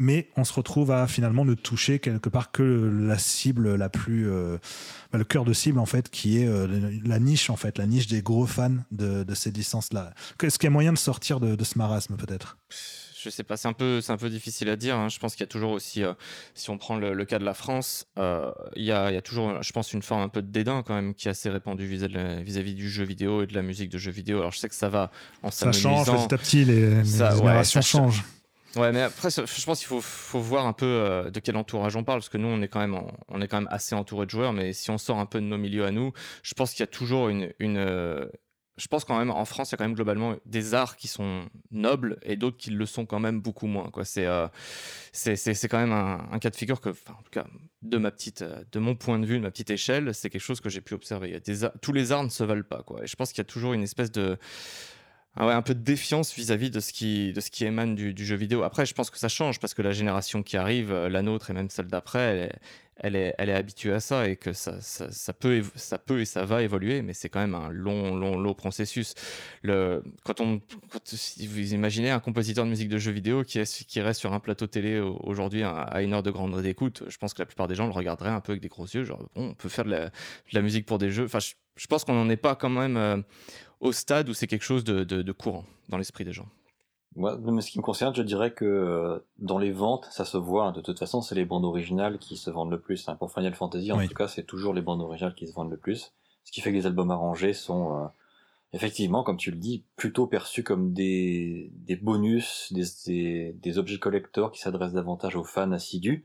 mais on se retrouve à finalement ne toucher quelque part que la cible la plus, euh, bah, le cœur de cible en fait, qui est euh, la niche en fait, la niche des gros fans de, ces licences-là. Est-ce qu'il y a moyen de sortir de, ce marasme peut-être? Je sais pas, c'est un peu, c'est un peu difficile à dire. Hein. Je pense qu'il y a toujours aussi, euh, si on prend le, cas de la France, il y, a, toujours, je pense, une forme un peu de dédain quand même qui est assez répandue vis-à-vis du jeu vidéo et de la musique de jeu vidéo. Alors je sais que ça va en Ça change petit à petit, les, générations changent. Ouais, mais après, je pense qu'il faut, voir un peu euh, de quel entourage on parle, parce que nous, on est quand même, assez entouré de joueurs, mais si on sort un peu de nos milieux à nous, je pense qu'il y a toujours une, euh, je pense quand même en France, il y a quand même globalement des arts qui sont nobles et d'autres qui le sont quand même beaucoup moins. Euh, c'est, quand même un, cas de figure que, en tout cas, de ma petite, de mon point de vue, de ma petite échelle, c'est quelque chose que j'ai pu observer. Tous les arts ne se valent pas. Je pense qu'il y a toujours une espèce de ah un peu de défiance vis-à-vis de ce qui de ce qui émane du, jeu vidéo. Après, je pense que ça change parce que la génération qui arrive, euh, la nôtre et même celle d'après, elle est, elle est, habituée à ça et que ça, ça, peut ça peut et ça va évoluer, mais c'est quand même un long long long processus. Le quand on si vous imaginez un compositeur de musique de jeu vidéo qui est qui reste sur un plateau télé aujourd'hui à une heure de grande écoute, je pense que la plupart des gens le regarderaient un peu avec des gros yeux, genre on peut faire de la, musique pour des jeux. Enfin, je, pense qu'on n'en est pas quand même euh, au stade où c'est quelque chose de, courant dans l'esprit des gens? Moi, mais ce qui me concerne, je dirais que euh, dans les ventes, ça se voit. Hein. De toute façon, c'est les bandes originales qui se vendent le plus. Hein. Pour Final Fantasy, en tout cas, c'est toujours les bandes originales qui se vendent le plus. Ce qui fait que les albums arrangés sont euh, effectivement, comme tu le dis, plutôt perçus comme des, bonus, des, des objets collectors qui s'adressent davantage aux fans assidus.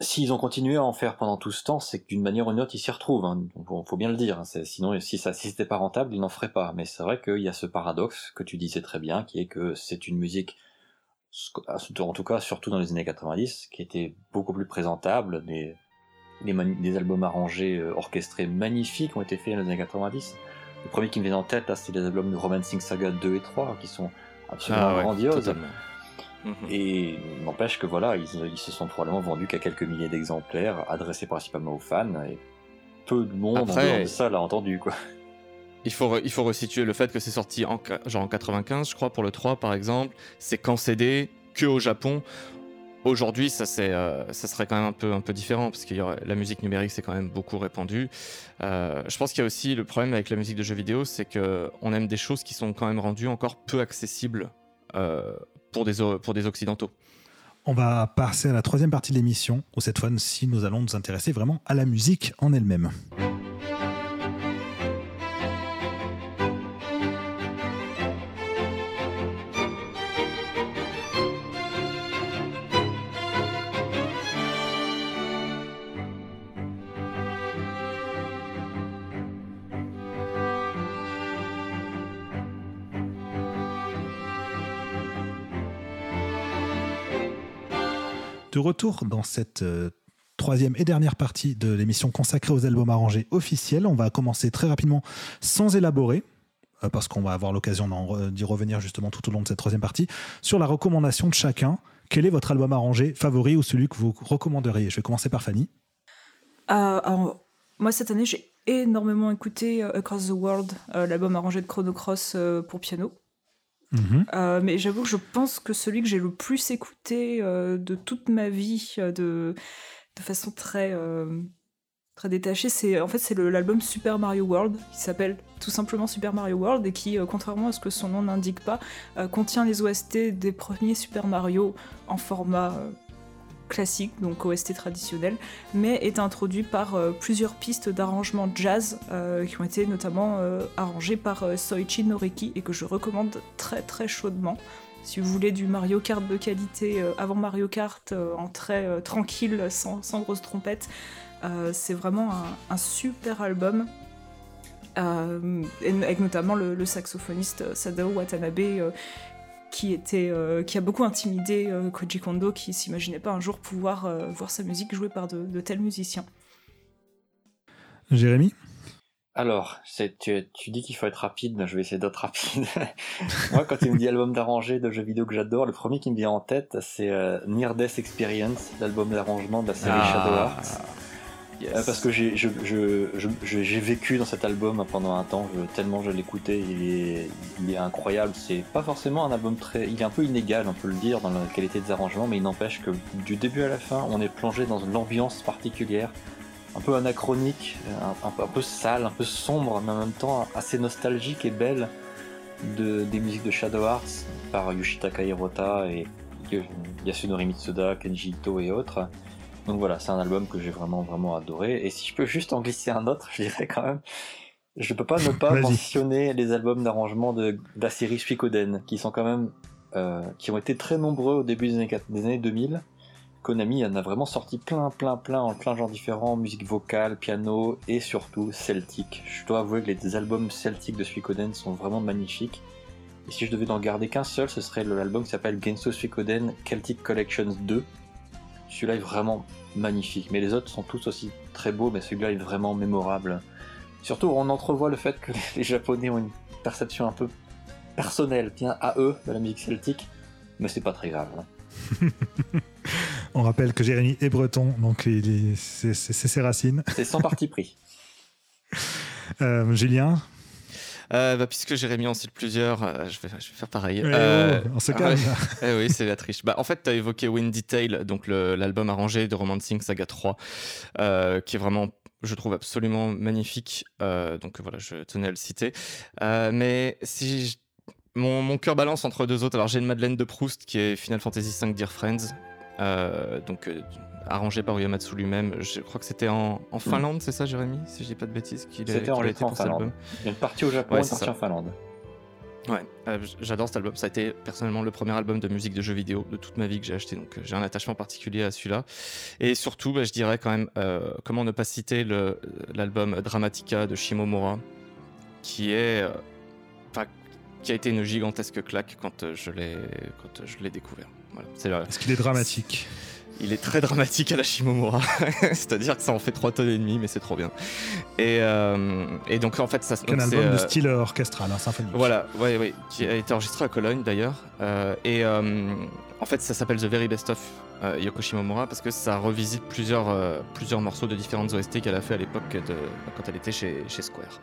S'ils ont continué à en faire pendant tout ce temps, c'est que d'une manière ou d'une autre, ils s'y retrouvent. Hein. Faut bien le dire. Hein. Sinon, si ça, si c'était pas rentable, ils n'en feraient pas. Mais c'est vrai qu'il y a ce paradoxe que tu disais très bien, qui est que c'est une musique, en tout cas, surtout dans les années 90, qui était beaucoup plus présentable. Des, des, albums arrangés, euh, orchestrés magnifiques ont été faits dans les années 90. Le premier qui me vient en tête, là, c'est les albums de Romancing Saga 2 et 3, qui sont absolument ah grandioses. Mhm. Et n'empêche que voilà, ils, se sont probablement vendus qu'à quelques milliers d'exemplaires, adressés principalement aux fans, et peu de monde Après, en ça l'a entendu, quoi. Il faut, il faut resituer le fait que c'est sorti en, genre en 95, je crois, pour le 3 par exemple. C'est qu'en CD, que au Japon. Aujourd'hui, ça, euh, ça serait quand même un peu, un peu différent, parce que la musique numérique, c'est quand même beaucoup répandu. Euh, je pense qu'il y a aussi le problème avec la musique de jeux vidéo, c'est qu'on aime des choses qui sont quand même rendues encore peu accessibles euh, pour des, Occidentaux. On va passer à la troisième partie de l'émission, où cette fois-ci, nous allons nous intéresser vraiment à la musique en elle-même. Retour dans cette euh, troisième et dernière partie de l'émission consacrée aux albums arrangés officiels. On va commencer très rapidement sans élaborer, euh, parce qu'on va avoir l'occasion d'y revenir justement tout au long de cette troisième partie, sur la recommandation de chacun. Quel est votre album arrangé favori ou celui que vous recommanderiez? Je vais commencer par Fanny. Euh, moi, cette année, j'ai énormément écouté Across the World, l'album arrangé de Chrono Cross pour piano. Mhm. mais j'avoue que je pense que celui que j'ai le plus écouté de toute ma vie, de, de façon très très détaché. C'est en fait c'est l'album Super Mario World qui s'appelle tout simplement Super Mario World et qui, euh, contrairement à ce que son nom n'indique pas, euh, contient les OST des premiers Super Mario en format euh, classique, donc OST traditionnel, mais est introduit par plusieurs pistes d'arrangement jazz qui ont été notamment arrangées par Soichi Noriki et que je recommande très très chaudement. Si vous voulez du Mario Kart de qualité avant Mario Kart, en très tranquille, sans, grosse trompette, euh, c'est vraiment un, super album. Euh, avec notamment le, saxophoniste Sadao Watanabe euh, qui, était, qui a beaucoup intimidé Koji Kondo qui s'imaginait pas un jour pouvoir voir sa musique jouée par de, tels musiciens. Jérémy? Alors, tu, tu, dis qu'il faut être rapide, je vais essayer d'être rapide. (laughs) Moi, quand tu me dis album d'arrangé de jeux vidéo que j'adore, le premier qui me vient en tête, c'est Near Death Experience, l'album d'arrangement de la série ah. Shadow Hearts. Euh, parce que j'ai vécu dans cet album pendant un temps, tellement je l'écoutais, il est, incroyable. C'est pas forcément un album très. Il est un peu inégal, on peut le dire, dans la qualité des arrangements, mais il n'empêche que du début à la fin, on est plongé dans une ambiance particulière, un peu anachronique, un, peu sale, un peu sombre, mais en même temps assez nostalgique et belle de, des musiques de Shadow Hearts par Yoshitaka Hirota et Yasunori Mitsuda, Kenji Ito et autres. Donc voilà, c'est un album que j'ai vraiment vraiment adoré. Et si je peux juste en glisser un autre, (laughs) je dirais quand même, je peux pas ne pas mentionner les albums d'arrangement de, la série Suikoden, qui sont quand même, euh, qui ont été très nombreux au début des années, des années 2000. Konami en a vraiment sorti plein, plein, plein, en plein de genres différents, musique vocale, piano et surtout celtique. Je dois avouer que les albums celtiques de Suikoden sont vraiment magnifiques. Et si je devais n'en garder qu'un seul, ce serait l'album qui s'appelle Genso Suikoden Celtic Collections 2, celui-là est vraiment magnifique, mais les autres sont tous aussi très beaux, mais celui-là est vraiment mémorable. Surtout, on entrevoit le fait que (laughs) les Japonais ont une perception un peu personnelle, bien à eux, de la musique celtique, mais c'est pas très grave. Hein. (laughs) on rappelle que Jérémy est breton, donc c'est ses racines. C'est sans parti pris. (laughs) Euh, Julien, euh, bah, puisque Jérémy en cite plusieurs, euh, je, vais, je, vais, faire pareil. Euh, on se calme. (laughs) eh oui, c'est la triche. Bah, en fait, tu as évoqué Windy Tale, donc l'album arrangé de Romancing Saga 3, qui est vraiment je trouve absolument magnifique. donc voilà, je tenais à le citer. mais si mon, mon cœur balance entre deux autres, alors j'ai une Madeleine de Proust qui est Final Fantasy V Dear Friends. donc arrangé par Uematsu lui-même. Je crois que c'était en, en, Finlande, c'est ça, Jérémy Si je dis pas de bêtises, qu'il C'était en pour Finlande. Il y a une partie au Japon et une partie en Finlande. Ouais, euh, j'adore cet album. Ça a été personnellement le premier album de musique de jeux vidéo de toute ma vie que j'ai acheté, donc euh, j'ai un attachement particulier à celui-là. Et surtout, bah, je dirais quand même, euh, comment ne pas citer l'album Dramatica de Shimomura, qui est, qui a été une gigantesque claque quand je l'ai quand je l'ai découvert. Voilà, Est-ce qu'il est dramatique? Il est très dramatique à la Shimomura, (laughs) c'est-à-dire que ça en fait 3 tonnes et demi, mais c'est trop bien. Et, euh, et, donc en fait, ça c'est un album de euh, style orchestral, un hein, symphonique. Voilà, ouais, ouais, qui a été enregistré à Cologne d'ailleurs. Euh, et en fait, ça s'appelle The Very Best of Yoko Shimomura parce que ça revisite plusieurs, plusieurs morceaux de différentes OST qu'elle a fait à l'époque quand elle était chez, chez Square.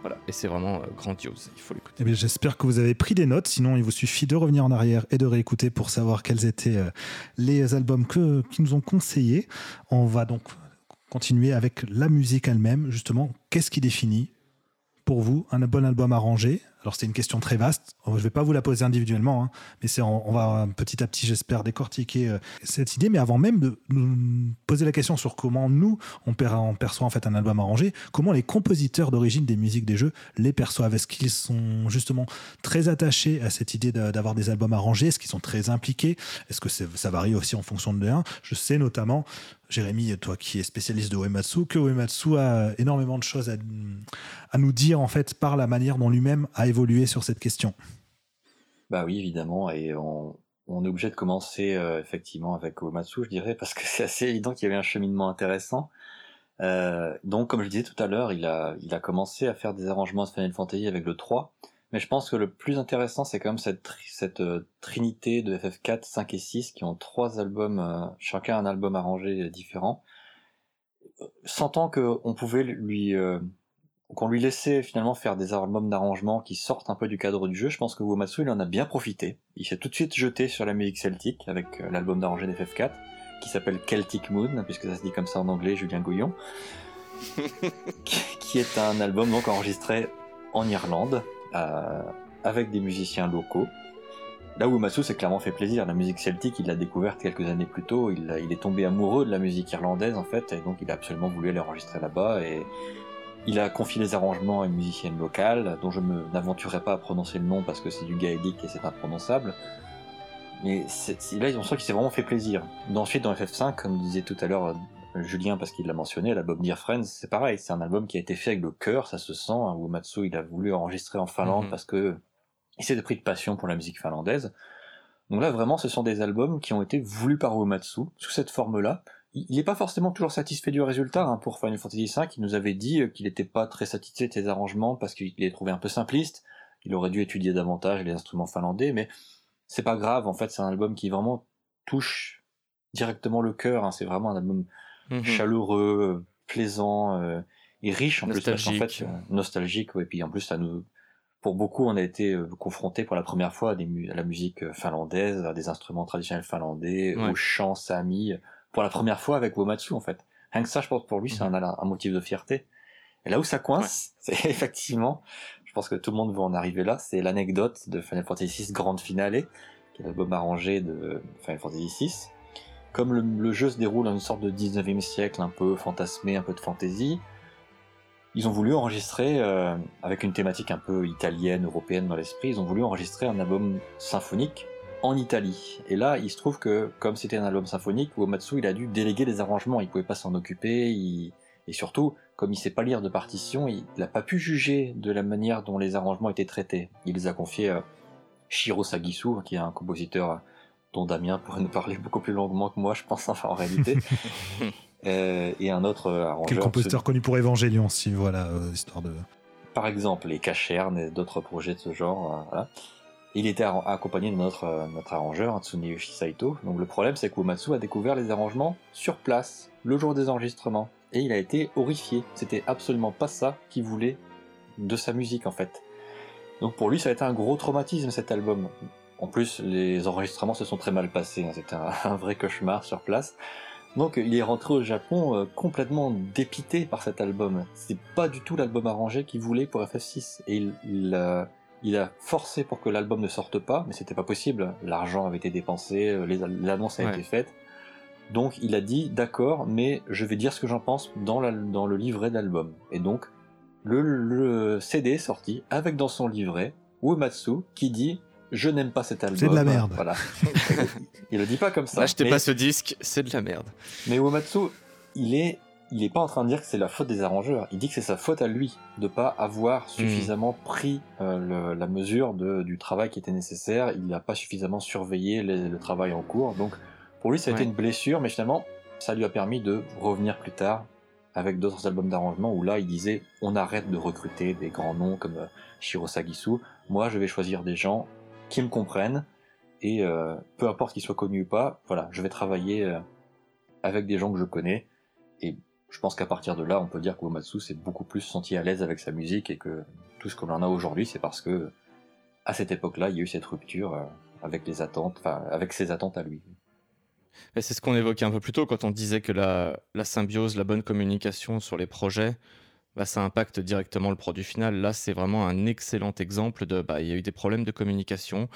Voilà, et c'est vraiment euh, grandiose, il faut l'écouter. Eh j'espère que vous avez pris des notes, sinon il vous suffit de revenir en arrière et de réécouter pour savoir quels étaient euh, les albums que, qui nous ont conseillés. On va donc continuer avec la musique elle-même, justement, qu'est-ce qui définit pour vous un bon album arrangé alors c'est une question très vaste. Je ne vais pas vous la poser individuellement, hein, mais on, va petit à petit, j'espère, décortiquer euh, cette idée. Mais avant même de nous poser la question sur comment nous on, perçoit en fait un album arrangé, comment les compositeurs d'origine des musiques des jeux les perçoivent? Est-ce qu'ils sont justement très attachés à cette idée d'avoir des albums arrangés? Est-ce qu'ils sont très impliqués? Est-ce que ça varie aussi en fonction de l'un? Je sais notamment Jérémy, toi qui es spécialiste de Uematsu, que Uematsu a énormément de choses à, nous dire en fait par la manière dont lui-même a évolué sur cette question. Bah oui, évidemment, et on, est obligé de commencer euh, effectivement avec Uematsu, je dirais, parce que c'est assez évident qu'il y avait un cheminement intéressant. Euh, donc, comme je disais tout à l'heure, il a, il a commencé à faire des arrangements de Final Fantasy avec le 3, mais je pense que le plus intéressant, c'est quand même cette, cette euh, trinité de FF4, 5 et 6 qui ont trois albums, euh, chacun un album arrangé différent. sentant qu'on pouvait lui qu'on lui laissait finalement faire des albums d'arrangement qui sortent un peu du cadre du jeu, je pense que Uematsu il en a bien profité. Il s'est tout de suite jeté sur la musique celtique avec l'album d'arrangé d'FF4 qui s'appelle Celtic Moon, puisque ça se dit comme ça en anglais, Julien Gouillon, (laughs) qui est un album donc enregistré en Irlande euh, avec des musiciens locaux. Là où Uematsu s'est clairement fait plaisir, la musique celtique, il l'a découverte quelques années plus tôt, il, est tombé amoureux de la musique irlandaise en fait, et donc il a absolument voulu aller enregistrer là-bas, et il a confié les arrangements à une musicienne locale, dont je n'aventurerai pas à prononcer le nom parce que c'est du gaélique et c'est imprononçable, mais là, on sent qu'il s'est vraiment fait plaisir. Ensuite, dans FF5, comme disait tout à l'heure euh, Julien, parce qu'il l'a mentionné, l'album Dear Friends, c'est pareil, c'est un album qui a été fait avec le cœur, ça se sent. Uematsu, il a voulu enregistrer en Finlande mhm. parce que il s'est pris de passion pour la musique finlandaise. Donc là, vraiment, ce sont des albums qui ont été voulus par Uematsu, sous cette forme-là. Il n'est pas forcément toujours satisfait du résultat. Hein. Pour Final Fantasy V, il nous avait dit euh, qu'il n'était pas très satisfait de ses arrangements parce qu'il les trouvait un peu simplistes. Il aurait dû étudier davantage les instruments finlandais, mais c'est pas grave, en fait, c'est un album qui vraiment touche directement le cœur. Hein. C'est vraiment un album mhm. chaleureux, plaisant euh, et riche en plus. en fait, euh, nostalgique. Et puis en plus, ça nous, pour beaucoup, on a été euh, confronté pour la première fois à, des, à, la musique finlandaise, à des instruments traditionnels finlandais, au chant sami, pour la première fois avec Womatsu en fait. Rien que ça, je pense pour lui, c'est mhm. un, un, motif de fierté. Et là où ça coince, c'est (laughs) effectivement je pense que tout le monde veut en arriver là, c'est l'anecdote de Final Fantasy VI Grande Finale, qui est l'album arrangé de Final Fantasy VI. Comme le, jeu se déroule dans une sorte de 19e siècle, un peu fantasmé, un peu de fantasy, ils ont voulu enregistrer, euh, avec une thématique un peu italienne, européenne dans l'esprit, ils ont voulu enregistrer un album symphonique en Italie. Et là, il se trouve que, comme c'était un album symphonique, Uematsu, il a dû déléguer les arrangements, il pouvait pas s'en occuper, et surtout, comme il sait pas lire de partition, il n'a pas pu juger de la manière dont les arrangements étaient traités. Il les a confiés à Shiro Sagisu, qui est un compositeur dont Damien pourrait nous parler beaucoup plus longuement que moi, je pense, enfin en réalité. (laughs) Euh, et un autre arrangeur. Quel compositeur connu pour Evangelion, si voilà, euh, histoire de. Par exemple, les Cachern et d'autres projets de ce genre. Euh, il était accompagné de notre, notre arrangeur, Tsuneyoshi Saito. Donc le problème, c'est que Uematsu a découvert les arrangements sur place, le jour des enregistrements et il a été horrifié. C'était absolument pas ça qu'il voulait de sa musique en fait. Donc pour lui, ça a été un gros traumatisme cet album. En plus, les enregistrements se sont très mal passés. Hein. C'était (laughs) un, vrai cauchemar sur place. Donc il est rentré au Japon euh, complètement dépité par cet album. C'est pas du tout l'album arrangé qu'il voulait pour FF6. Et il, il, a, forcé pour que l'album ne sorte pas, mais c'était pas possible. L'argent avait été dépensé, euh, l'annonce a été faite. Donc il a dit d'accord, mais je vais dire ce que j'en pense dans, dans le livret d'album. Et donc le, CD est sorti avec dans son livret Uematsu qui dit je n'aime pas cet album. C'est de la merde. Voilà. (laughs) il le dit pas comme ça. N'achetez pas ce disque, c'est de la merde. Mais Uematsu, il est il est pas en train de dire que c'est la faute des arrangeurs. Il dit que c'est sa faute à lui de pas avoir hmm. suffisamment pris euh, la mesure du travail qui était nécessaire. Il n'a pas suffisamment surveillé le travail en cours. Donc pour lui, ça a été une blessure, mais finalement, ça lui a permis de revenir plus tard avec d'autres albums d'arrangement où là, il disait on arrête de recruter des grands noms comme euh, Shiro Sagisu. Moi, je vais choisir des gens qui me comprennent et euh, peu importe qu'ils soient connus ou pas, voilà, je vais travailler euh, avec des gens que je connais. Et je pense qu'à partir de là, on peut dire que s'est beaucoup plus senti à l'aise avec sa musique et que tout ce qu'on en a aujourd'hui, c'est parce que à cette époque-là, il y a eu cette rupture avec les attentes, avec ses attentes à lui. C'est ce qu'on évoquait un peu plus tôt quand on disait que la, symbiose, la bonne communication sur les projets, bah, ça impacte directement le produit final. Là, c'est vraiment un excellent exemple de. Bah, il y a eu des problèmes de communication.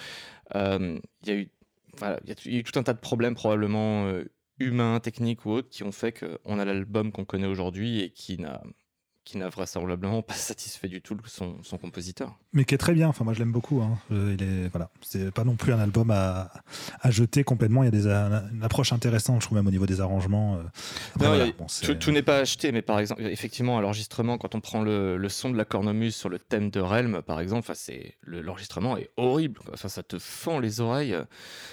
Il, y a eu, il y a eu tout un tas de problèmes, probablement euh, humains, techniques ou autres, qui ont fait qu'on a l'album qu'on connaît aujourd'hui et qui n'a qui n'a vraisemblablement pas (laughs) satisfait du tout son, son, compositeur. Mais qui est très bien, enfin moi je l'aime beaucoup. Hein. Il est voilà, c'est pas non plus un album à, à jeter complètement. Il y a des, une approche intéressante, je trouve même au niveau des arrangements. Euh. tout, n'est pas acheté, mais par exemple, effectivement, à l'enregistrement, quand on prend le, le, son de la cornemuse sur le thème de Realm, par exemple, c'est l'enregistrement est horrible. Enfin, ça te fend les oreilles.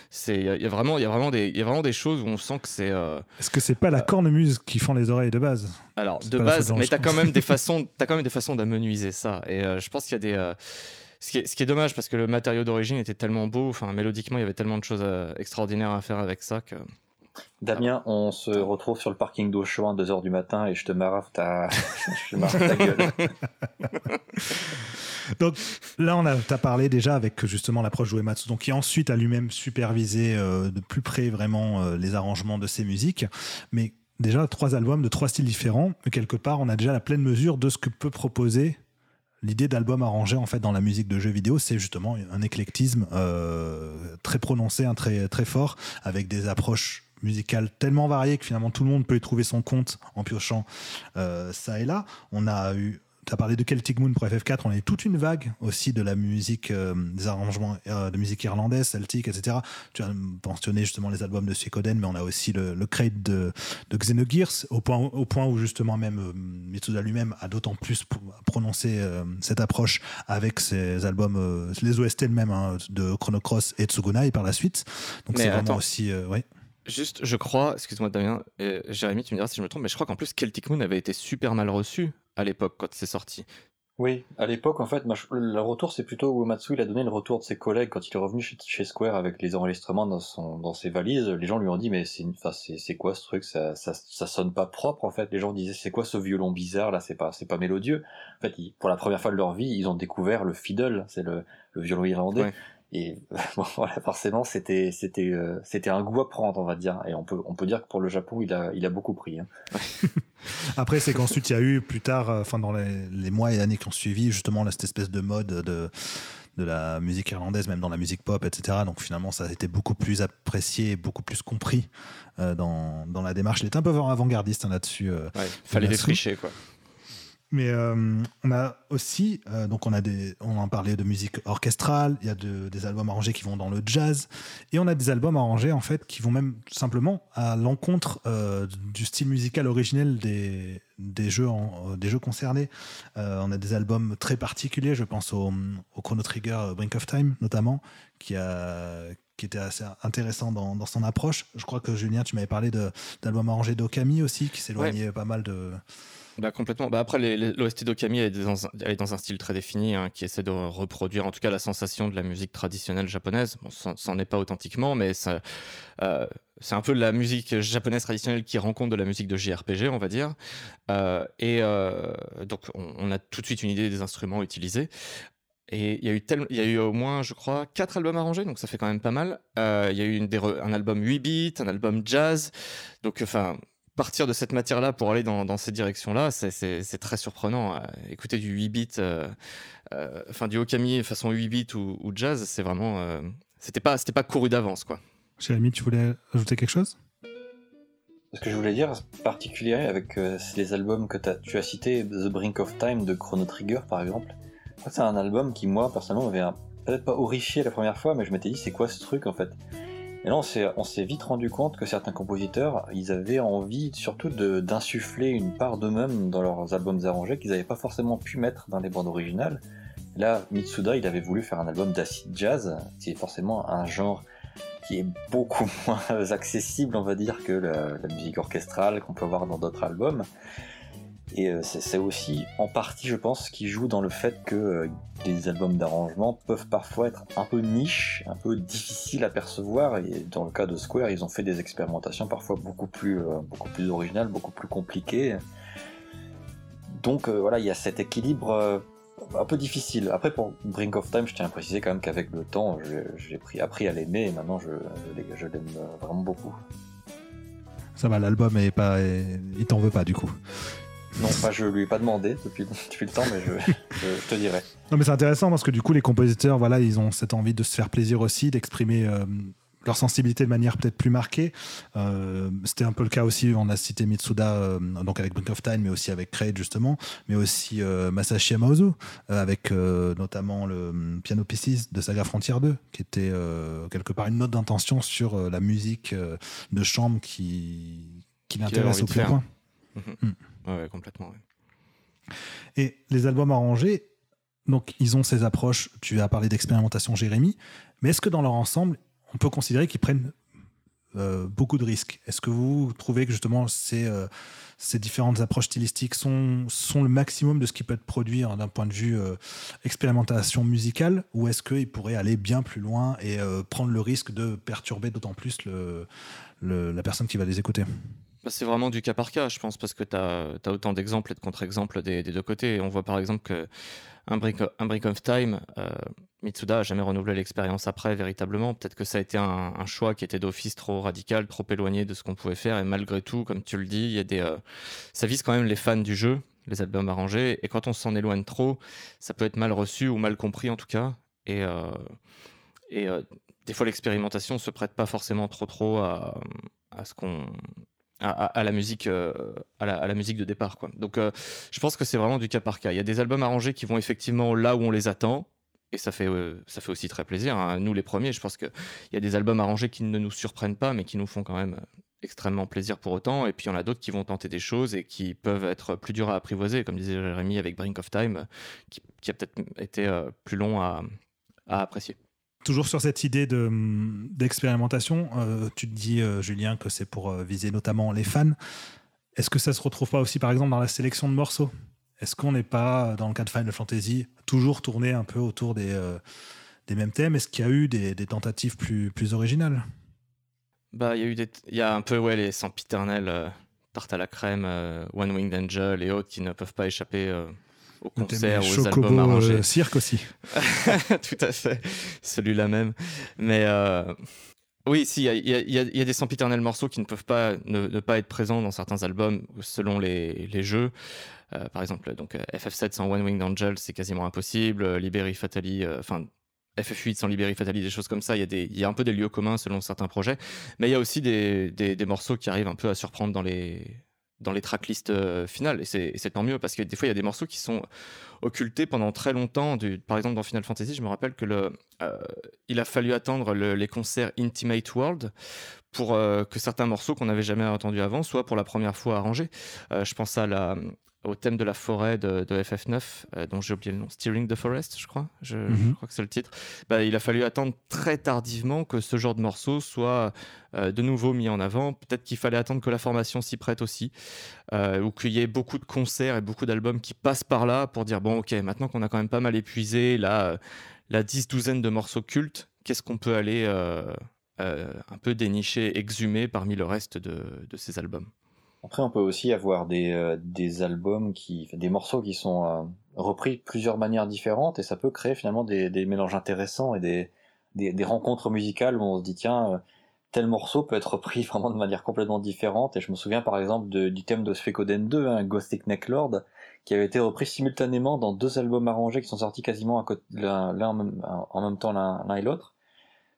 C'est il y, a vraiment il y a vraiment des il y a vraiment des choses où on sent que c'est. Euh, Est-ce que c'est pas la euh, cornemuse qui fend les oreilles de base? Alors de base, mais t'as quand même des (laughs) façons, as quand même des façons d'amenuiser ça. Et euh, je pense qu'il y a des. Euh, ce, qui est, ce, qui est, dommage parce que le matériau d'origine était tellement beau, enfin mélodiquement il y avait tellement de choses euh, extraordinaires à faire avec ça que. Damien, on se retrouve sur le parking d'Auchan à 2h du matin et je te marave ta, (laughs) je ta gueule. (laughs) donc là, on a as parlé déjà avec justement l'approche d'Uematsu, donc qui ensuite a lui-même supervisé euh, de plus près vraiment euh, les arrangements de ses musiques. Mais déjà, trois albums de trois styles différents. Mais quelque part, on a déjà la pleine mesure de ce que peut proposer l'idée d'album arrangé en fait dans la musique de jeux vidéo, c'est justement un éclectisme euh, très prononcé, un très très fort, avec des approches musicales tellement variées que finalement tout le monde peut y trouver son compte en piochant euh, ça et là. On a eu tu as parlé de Celtic Moon pour FF4, on a eu toute une vague aussi de la musique, euh, des arrangements euh, de musique irlandaise, celtique, etc. Tu as mentionné justement les albums de Suikoden, mais on a aussi le, le crate de, de Xenogears, au point, au point où justement même euh, Mitsuda lui-même a d'autant plus prononcé cette approche avec ses albums, les OST même hein, de Chrono Cross et Tsugunai par la suite. Donc c'est vraiment aussi... ouais. Juste, je crois, excuse-moi Damien, Jérémy, tu me diras si je me trompe, mais je crois qu'en plus Celtic Moon avait été super mal reçu à l'époque quand c'est sorti. Oui, à l'époque, en fait, le retour, c'est plutôt Uematsu, il a donné le retour de ses collègues quand il est revenu chez, Square avec les enregistrements dans, son, dans ses valises. Les gens lui ont dit, mais c'est quoi ce truc? Ça, ça, sonne pas propre, en fait. Les gens disaient, c'est quoi ce violon bizarre, là, c'est pas, pas mélodieux. En fait, pour la première fois de leur vie, ils ont découvert le fiddle, c'est le, violon irlandais. Et (laughs) voilà, forcément, c'était c'était euh, c'était un goût à prendre, on va dire. Et on peut on peut dire que pour le Japon, il a il a beaucoup pris. Hein. (laughs) Après, c'est qu'ensuite il y a eu plus tard, euh, enfin dans les, mois et années qui ont suivi, justement cette espèce de mode de de la musique irlandaise, même dans la musique pop, etc. Donc finalement, ça a été beaucoup plus apprécié beaucoup plus compris euh, dans, dans la démarche. Il était un peu avant-gardiste hein, là-dessus. ouais, fallait défricher, quoi. Mais euh, on a aussi, euh, donc on a des, on en parlait de musique orchestrale, il y a des albums arrangés qui vont dans le jazz, et on a des albums arrangés en fait qui vont même simplement à l'encontre euh, du style musical originel des, des jeux, des jeux concernés. on a des albums très particuliers, je pense au, au Chrono Trigger Brink of Time notamment, qui a qui était assez intéressant dans, dans, son approche. Je crois que Julien, tu m'avais parlé d'albums arrangés d'Okami aussi, qui s'éloignait pas mal de, bah, complètement. Bah, après, l'OST d'Okami est, dans, est dans un style très défini hein, qui essaie de reproduire en tout cas la sensation de la musique traditionnelle japonaise. Bon, n'en est pas authentiquement, mais euh, c'est un peu la musique japonaise traditionnelle qui rencontre de la musique de JRPG, on va dire. Euh, et euh, donc, on, a tout de suite une idée des instruments utilisés. Et il y, a eu au moins, je crois, quatre albums arrangés, donc ça fait quand même pas mal. Il y a eu un album 8 bits, un album jazz. Donc, enfin, partir de cette matière-là pour aller dans, cette direction-là, c'est très surprenant. Euh, écouter du 8 bits, euh, euh, enfin du Okami façon 8 bits ou, jazz, c'est vraiment, c'était pas, c'était pas couru d'avance, quoi. Jérémy, tu voulais ajouter quelque chose? Ce que je voulais dire, particulier avec les albums que tu as cités, The Brink of Time de Chrono Trigger, par exemple. C'est un album qui, moi, personnellement, m'avait peut-être pas horrifié la première fois, mais je m'étais dit, c'est quoi ce truc, en fait? Et là, on s'est vite rendu compte que certains compositeurs, ils avaient envie surtout d'insuffler une part d'eux-mêmes dans leurs albums arrangés qu'ils n'avaient pas forcément pu mettre dans les bandes originales. Là, Mitsuda, il avait voulu faire un album d'acid jazz, qui est forcément un genre qui est beaucoup (laughs) moins accessible, on va dire, que la, la musique orchestrale qu'on peut voir dans d'autres albums. Et euh, c'est aussi en partie, je pense, qui joue dans le fait que euh, les albums d'arrangement peuvent parfois être un peu niche, un peu difficiles à percevoir. Et dans le cas de Square, ils ont fait des expérimentations parfois beaucoup plus, euh, beaucoup plus originales, beaucoup plus compliquées. Donc voilà, il y a cet équilibre un peu difficile. Après, pour Brink of Time, je tiens à préciser quand même qu'avec le temps, j'ai appris à l'aimer et maintenant je, je l'aime vraiment beaucoup. Ça va, l'album est pas, il t'en veut pas du coup. Non, pas, je lui ai pas demandé depuis, (laughs) depuis le temps, mais je, te dirai. Non, mais c'est intéressant parce que du coup, les compositeurs, voilà, ils ont cette envie de se faire plaisir aussi, d'exprimer euh, leur sensibilité de manière peut-être plus marquée. Euh, c'était un peu le cas aussi, on a cité Mitsuda, euh, donc avec Brink of Time, mais aussi avec Kraid justement, mais aussi Masashi Yamaozu, avec notamment le Piano Pieces de Saga Frontier 2, qui était quelque part une note d'intention sur la musique de chambre qui, qui l'intéresse au plus point. Mm complètement. Et les albums arrangés, donc ils ont ces approches, tu as parlé d'expérimentation Jérémy, mais est-ce que dans leur ensemble, on peut considérer qu'ils prennent beaucoup de risques? Est-ce que vous trouvez que justement ces, ces différentes approches stylistiques sont, sont le maximum de ce qui peut être produit hein, d'un point de vue expérimentation musicale? Ou est-ce qu'ils pourraient aller bien plus loin et prendre le risque de perturber d'autant plus le, la personne qui va les écouter? Bah, c'est vraiment du cas par cas, je pense, parce que tu as, autant d'exemples et de contre-exemples des, deux côtés. On voit par exemple Break, un break of Time, euh, Mitsuda a jamais renouvelé l'expérience après, véritablement. Peut-être que ça a été un, choix qui était d'office trop radical, trop éloigné de ce qu'on pouvait faire. Et malgré tout, comme tu le dis, euh, ça vise quand même les fans du jeu, les albums arrangés. Et quand on s'en éloigne trop, ça peut être mal reçu ou mal compris en tout cas. Et, euh, des fois, l'expérimentation se prête pas forcément trop trop à ce qu'on à, la musique euh, à, la, musique de départ quoi. Donc euh, je pense que c'est vraiment du cas par cas. Il y a des albums arrangés qui vont effectivement là où on les attend et ça fait euh, ça fait aussi très plaisir. Hein. Nous les premiers, je pense qu'il y a des albums arrangés qui ne nous surprennent pas mais qui nous font quand même extrêmement plaisir pour autant. Et puis il y en a d'autres qui vont tenter des choses et qui peuvent être plus durs à apprivoiser, comme disait Jérémy avec Brink of Time, qui, a peut-être été plus long à apprécier. Toujours sur cette idée d'expérimentation, euh, tu te dis, euh, Julien, que c'est pour euh, viser notamment les fans. Est-ce que ça se retrouve pas aussi, par exemple, dans la sélection de morceaux? Est-ce qu'on n'est pas, dans le cas de Final Fantasy, toujours tourné un peu autour des, des mêmes thèmes? Est-ce qu'il y a eu des, tentatives plus, plus originales? Bah, il y a eu des, il y a un peu ouais les sempiternels, tarte à la crème, One Winged Angel et autres qui ne peuvent pas échapper au concert, aux albums arrangés. Euh, cirque aussi. (laughs) Tout à fait, celui-là même. Mais euh, oui, si, il y, a des sempiternels morceaux qui ne peuvent pas ne, pas être présents dans certains albums selon les, les jeux. Euh, par exemple, donc FF7 sans One Winged Angel, c'est quasiment impossible. Liberi Fatali, enfin. FF8 sans Liberi Fatali, des choses comme ça, il y, a des, il y a un peu des lieux communs selon certains projets, mais il y a aussi des, des, des morceaux qui arrivent un peu à surprendre dans les, dans les tracklists euh, finales. Et c'est tant mieux parce que des fois, il y a des morceaux qui sont occultés pendant très longtemps. Du, par exemple, dans Final Fantasy, je me rappelle que le, euh, il a fallu attendre les concerts Intimate World pour euh, que certains morceaux qu'on n'avait jamais entendus avant soient pour la première fois arrangés. je pense à la, au thème de la forêt de, FF9, euh, dont j'ai oublié le nom, Steering the Forest, je crois. Je, mhm. crois que c'est le titre. Bah, il a fallu attendre très tardivement que ce genre de morceau soit euh, de nouveau mis en avant. Peut-être qu'il fallait attendre que la formation s'y prête aussi, euh, ou qu'il y ait beaucoup de concerts et beaucoup d'albums qui passent par là pour dire bon, ok, maintenant qu'on a quand même pas mal épuisé la, la dix-douzaine de morceaux cultes, qu'est-ce qu'on peut aller un peu dénicher, exhumer parmi le reste de ces albums? Après, on peut aussi avoir des, euh, des albums qui, des morceaux qui sont euh, repris de plusieurs manières différentes et ça peut créer finalement des, des mélanges intéressants et des, des, des, rencontres musicales où on se dit tiens, euh, tel morceau peut être repris (laughs) vraiment de manière complètement différente. Et je me souviens par exemple du thème de Sphecoden 2, hein, Ghostic Necklord, qui avait été repris simultanément dans deux albums arrangés qui sont sortis quasiment l'un en même temps l'un et l'autre.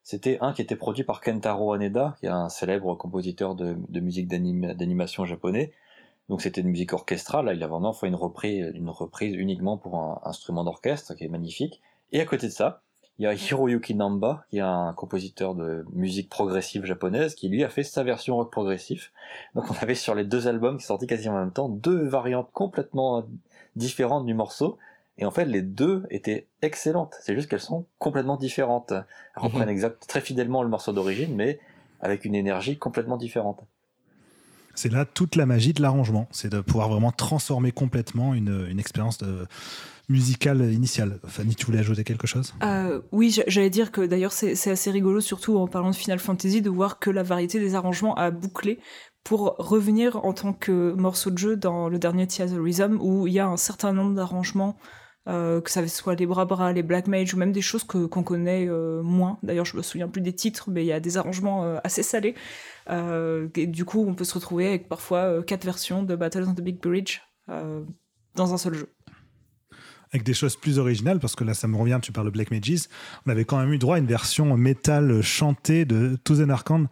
C'était un qui était produit par Kentaro Haneda, qui est un célèbre compositeur de, musique d'animation japonais. Donc c'était une musique orchestrale, là il a vraiment fait une reprise, une reprise uniquement pour un instrument d'orchestre, qui est magnifique. Et à côté de ça, il y a Hiroyuki Namba, qui est un compositeur de musique progressive japonaise, qui lui a fait sa version rock progressif. Donc on avait sur les deux albums qui sortis quasiment en même temps, deux variantes complètement différentes du morceau, et en fait, les deux étaient excellentes. C'est juste qu'elles sont complètement différentes. Elles reprennent mhm. exact, très fidèlement le morceau d'origine, mais avec une énergie complètement différente. C'est là toute la magie de l'arrangement. C'est de pouvoir vraiment transformer complètement une, une expérience de, musicale initiale. Fanny, tu voulais ajouter quelque chose? Euh, Oui, j'allais dire que d'ailleurs c'est assez rigolo, surtout en parlant de Final Fantasy, de voir que la variété des arrangements a bouclé pour revenir en tant que morceau de jeu dans le dernier Rhythm où il y a un certain nombre d'arrangements euh, que ça soit les bras bras, les black mage ou même des choses que qu'on connaît euh, moins. D'ailleurs, je me souviens plus des titres, mais il y a des arrangements euh, assez salés. et du coup, on peut se retrouver avec parfois quatre versions de Battles on the Big Bridge dans un seul jeu avec des choses plus originales, parce que là, ça me revient, tu parles de Black Mages, on avait quand même eu droit à une version métal chantée de To the Narcan,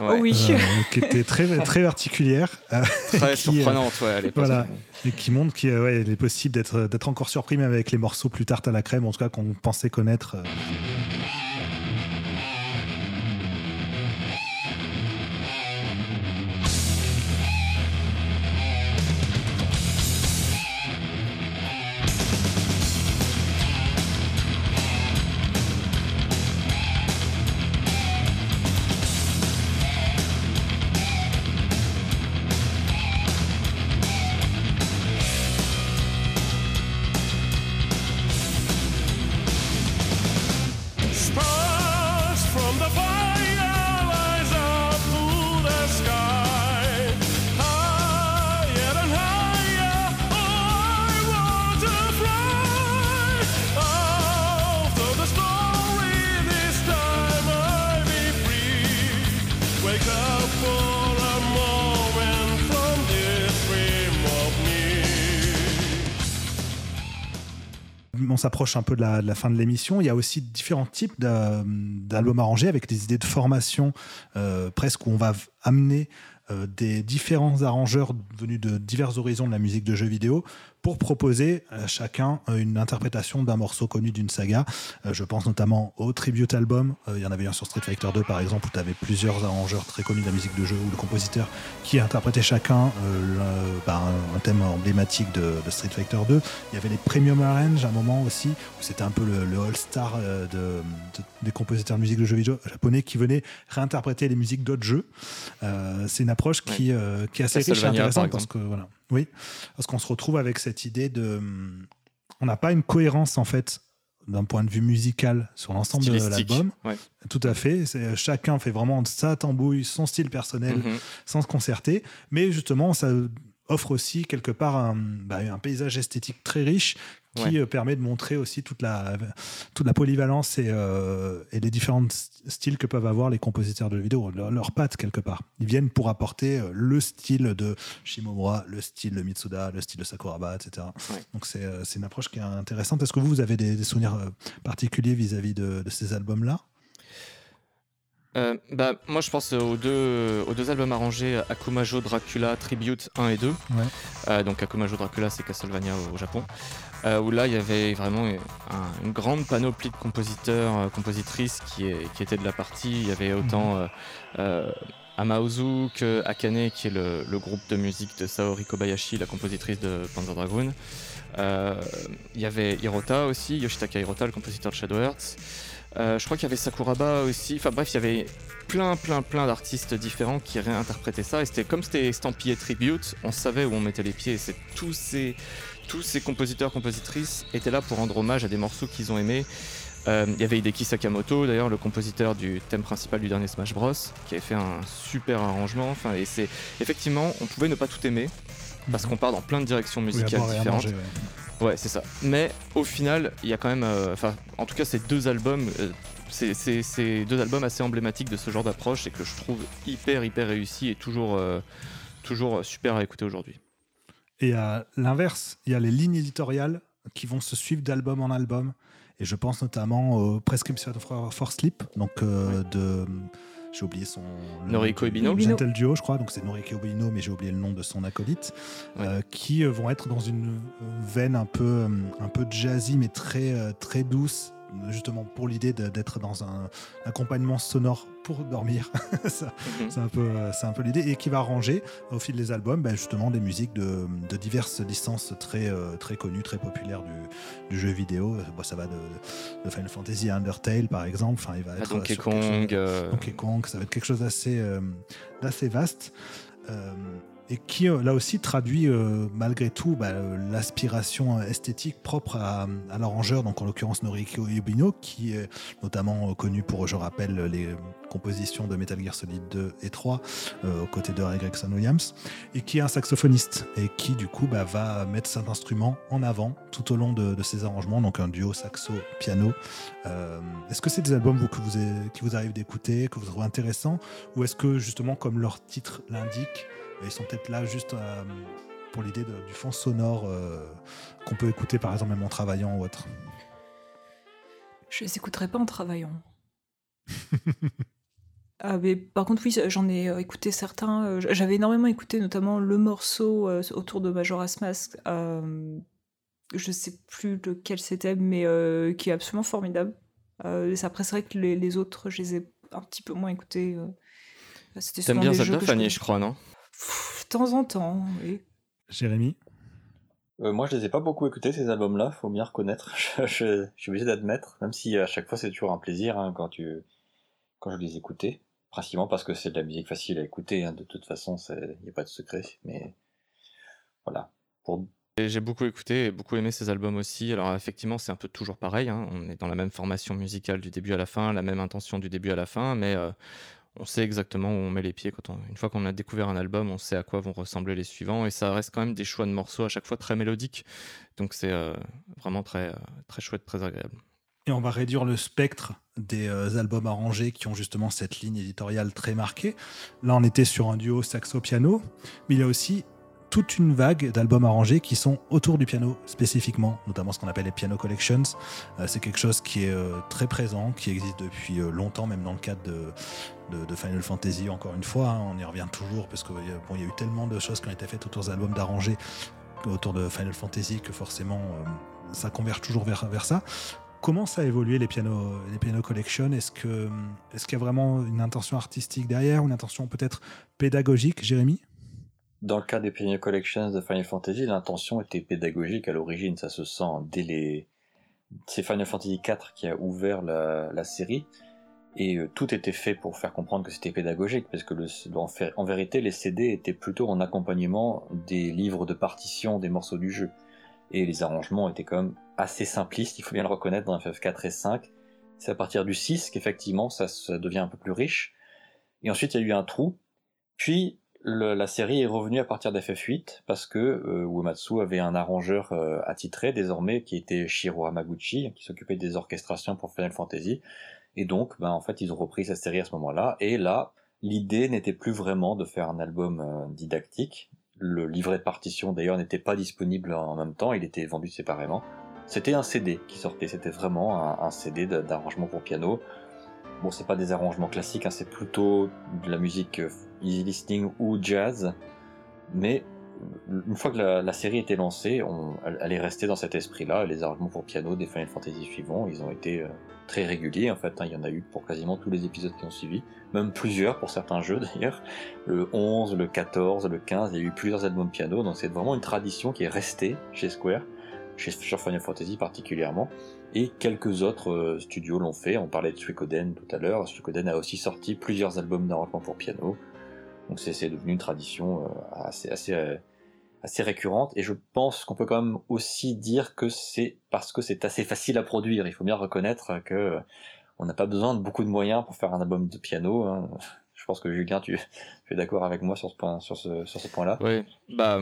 oh oui. Euh, (laughs) qui était très, très particulière. Euh, très (laughs) surprenante, ouais, à l'époque. Voilà, et qui montre qu'il ouais, est possible d'être encore surpris, même avec les morceaux plus tard à la crème, en tout cas qu'on pensait connaître. On s'approche un peu de la, fin de l'émission, il y a aussi différents types d'albums arrangés avec des idées de formation presque où on va amener des différents arrangeurs venus de divers horizons de la musique de jeux vidéo pour proposer à chacun euh, une interprétation d'un morceau connu d'une saga. Euh, je pense notamment au tribute album. Euh, il y en avait un sur Street Fighter 2 par exemple où tu avais plusieurs arrangeurs très connus de la musique de jeu ou de compositeurs qui interprétaient chacun bah, un thème emblématique de, Street Fighter 2. Il y avait les Premium Arrange à un moment aussi où c'était un peu le, all-star de, des compositeurs de musique de jeux vidéo japonais qui venaient réinterpréter les musiques d'autres jeux. C'est une approche qui, qui est assez riche et intéressante parce que voilà. Oui, parce qu'on se retrouve avec cette idée de. On n'a pas une cohérence, en fait, d'un point de vue musical sur l'ensemble de l'album. Tout à fait. Chacun fait vraiment sa tambouille, son style personnel, mm-hmm. sans se concerter. Mais justement, ça offre aussi quelque part un, bah, un paysage esthétique très riche qui euh, permet de montrer aussi toute la, toute la polyvalence et, euh, et, les différents styles que peuvent avoir les compositeurs de vidéo, leurs leur pattes quelque part. Ils viennent pour apporter euh, le style de Shimomura, le style de Mitsuda, le style de Sakuraba, etc. Donc c'est une approche qui est intéressante. Est-ce que vous, vous avez des, souvenirs particuliers vis-à-vis de, de, ces albums-là? Bah, moi je pense aux deux, aux deux albums arrangés Akumajo Dracula Tribute 1 et 2. donc Akumajo Dracula c'est Castlevania au Japon. Euh, où là il y avait vraiment une grande panoplie de compositeurs, euh, compositrices qui, qui, étaient de la partie. Il y avait autant mhm. euh, Amaozu que Akane qui est le, groupe de musique de Saori Kobayashi, la compositrice de Panzer Dragoon. il y avait Hirota aussi, Yoshitaka Hirota, le compositeur de Shadow Hearts. je crois qu'il y avait Sakuraba aussi. Enfin bref, il y avait plein, plein, plein d'artistes différents qui réinterprétaient ça. Et c'était comme c'était estampillé tribute, on savait où on mettait les pieds. C'est tous ces tous ces compositeurs, compositrices étaient là pour rendre hommage à des morceaux qu'ils ont aimés. Euh, il y avait Hideki Sakamoto, d'ailleurs, le compositeur du thème principal du dernier Smash Bros, qui avait fait un super arrangement. Enfin, et c'est effectivement, on pouvait ne pas tout aimer parce mhm. qu'on part dans plein de directions musicales différentes. ouais, c'est ça. Mais au final, il y a quand même, euh, enfin, en tout cas, ces deux albums. Euh, c'est deux albums assez emblématiques de ce genre d'approche et que je trouve hyper hyper réussi et toujours, toujours super à écouter aujourd'hui. Et à l'inverse, il y a les lignes éditoriales qui vont se suivre d'album en album. Et je pense notamment au Prescription for Sleep, donc euh, de. J'ai oublié son. Noriko Ebino. Gentle Duo, je crois. Donc c'est Noriko Ebino, mais j'ai oublié le nom de son acolyte. Euh, qui euh, vont être dans une veine un peu, un peu jazzy, mais très, très douce justement pour l'idée d'être dans un accompagnement sonore pour dormir. (laughs) Mhm. c'est un peu, c'est un peu l'idée et qui va arranger au fil des albums, ben, justement des musiques de, diverses licences très, euh, très connues, très populaires du, jeu vidéo. ça va de, Final Fantasy à Undertale par exemple. Enfin, il va être Donkey Kong, euh. Donkey Kong, ça va être quelque chose d'assez, euh, d'assez vaste et qui euh, là aussi traduit euh, malgré tout bah, euh, l'aspiration esthétique propre à, l'arrangeur, donc en l'occurrence Noriko Yubino, qui est notamment connu pour, je rappelle, les compositions de Metal Gear Solid 2 et 3 aux côtés de Ray Gregson Williams, et qui est un saxophoniste et qui du coup bah, va mettre cet instrument en avant tout au long de, ses arrangements, donc un duo saxo-piano. est-ce que c'est des albums vous, que vous, qui vous arrivent d'écouter, que vous trouvez intéressants, ou est-ce que justement, comme leur titre l'indique, ils sont peut-être là juste euh, pour l'idée du fond sonore euh, qu'on peut écouter par exemple même en travaillant ou autre? Je les écouterai pas en travaillant. (laughs) ah, mais par contre, oui, j'en ai euh, écouté certains. J'avais énormément écouté notamment le morceau autour de Majora's Mask. je sais plus lequel c'était, mais qui est absolument formidable. après, c'est vrai que les, autres, je les ai un petit peu moins écoutés. T'aimes bien Zelda, Fanny, je crois, non? De temps en temps, oui. Jérémy? Euh, moi, je les ai pas beaucoup écoutés ces albums-là, faut bien reconnaître. (laughs) je, suis obligé d'admettre, même si à chaque fois c'est toujours un plaisir hein, quand tu quand je les écoutais, principalement parce que c'est de la musique facile à écouter. Hein, de toute façon, il n'y a pas de secret. Mais voilà. Pour... J'ai beaucoup écouté et beaucoup aimé ces albums aussi. Alors effectivement, c'est un peu toujours pareil. Hein. On est dans la même formation musicale du début à la fin, la même intention du début à la fin, mais euh, on sait exactement où on met les pieds. Quand une fois qu'on a découvert un album, on sait à quoi vont ressembler les suivants. Et ça reste quand même des choix de morceaux à chaque fois très mélodiques. Donc c'est euh, vraiment très, euh, très chouette, très agréable. Et on va réduire le spectre des euh, albums arrangés qui ont justement cette ligne éditoriale très marquée. Là, on était sur un duo saxo-piano, mais il y a aussi toute une vague d'albums arrangés qui sont autour du piano spécifiquement, notamment ce qu'on appelle les piano collections. c'est quelque chose qui est très présent, qui existe depuis longtemps, même dans le cadre de, Final Fantasy, encore une fois, hein. on y revient toujours, parce qu'il y a eu tellement de choses qui ont été faites autour des albums d'arrangés, autour de Final Fantasy, que forcément ça converge toujours vers ça. Comment ça a évolué les pianos, les piano collection Est-ce que est-ce qu'il y a vraiment une intention artistique derrière, une intention peut-être pédagogique, Jérémy? Dans le cas des piano collections de Final Fantasy, l'intention était pédagogique à l'origine, ça se sent dès les c'est Final Fantasy IV qui a ouvert la, série. Et euh, tout était fait pour faire comprendre que c'était pédagogique parce que en, en vérité les CD étaient plutôt en accompagnement des livres de partition des morceaux du jeu et les arrangements étaient quand même assez simplistes, il faut bien le reconnaître dans FF4 et 5. C'est à partir du 6 qu'effectivement ça, devient un peu plus riche. Et ensuite il y a eu un trou. Puis la série est revenue à partir d'FF8 parce que euh, Uematsu avait un arrangeur euh, attitré désormais qui était Shiro Hamaguchi qui s'occupait des orchestrations pour Final Fantasy. Et donc ben, en fait ils ont repris cette série à ce moment-là. Et là l'idée n'était plus vraiment de faire un album euh, didactique, le livret de partition d'ailleurs n'était pas disponible en même temps, il était vendu séparément. C'était un CD qui sortait, c'était vraiment un, CD d'arrangement pour piano. Bon, c'est pas des arrangements classiques, hein, c'est plutôt de la musique euh, easy listening ou jazz, mais une fois que la, série était lancée, elle, est restée dans cet esprit-là. Les arrangements pour piano des Final Fantasy suivants, ils ont été euh, très réguliers en fait. Hein. il y en a eu pour quasiment tous les épisodes qui ont suivi, même plusieurs pour certains jeux (laughs) d'ailleurs. Le 11, le 14, le 15, il y a eu plusieurs albums piano, donc c'est vraiment une tradition qui est restée chez Square, chez Final Fantasy particulièrement. Et quelques autres euh, studios l'ont fait. On parlait de Suikoden tout à l'heure. Suikoden a aussi sorti plusieurs albums d'arrangement pour piano. Donc c'est devenu une tradition euh, euh, assez récurrente. Et je pense qu'on peut quand même aussi dire que c'est parce que c'est assez facile à produire. Il faut bien reconnaître que euh, on n'a pas besoin de beaucoup de moyens pour faire un album de piano. Hein. (laughs) Je pense que Julien, tu, es d'accord avec moi sur ce point-là? Oui, bah,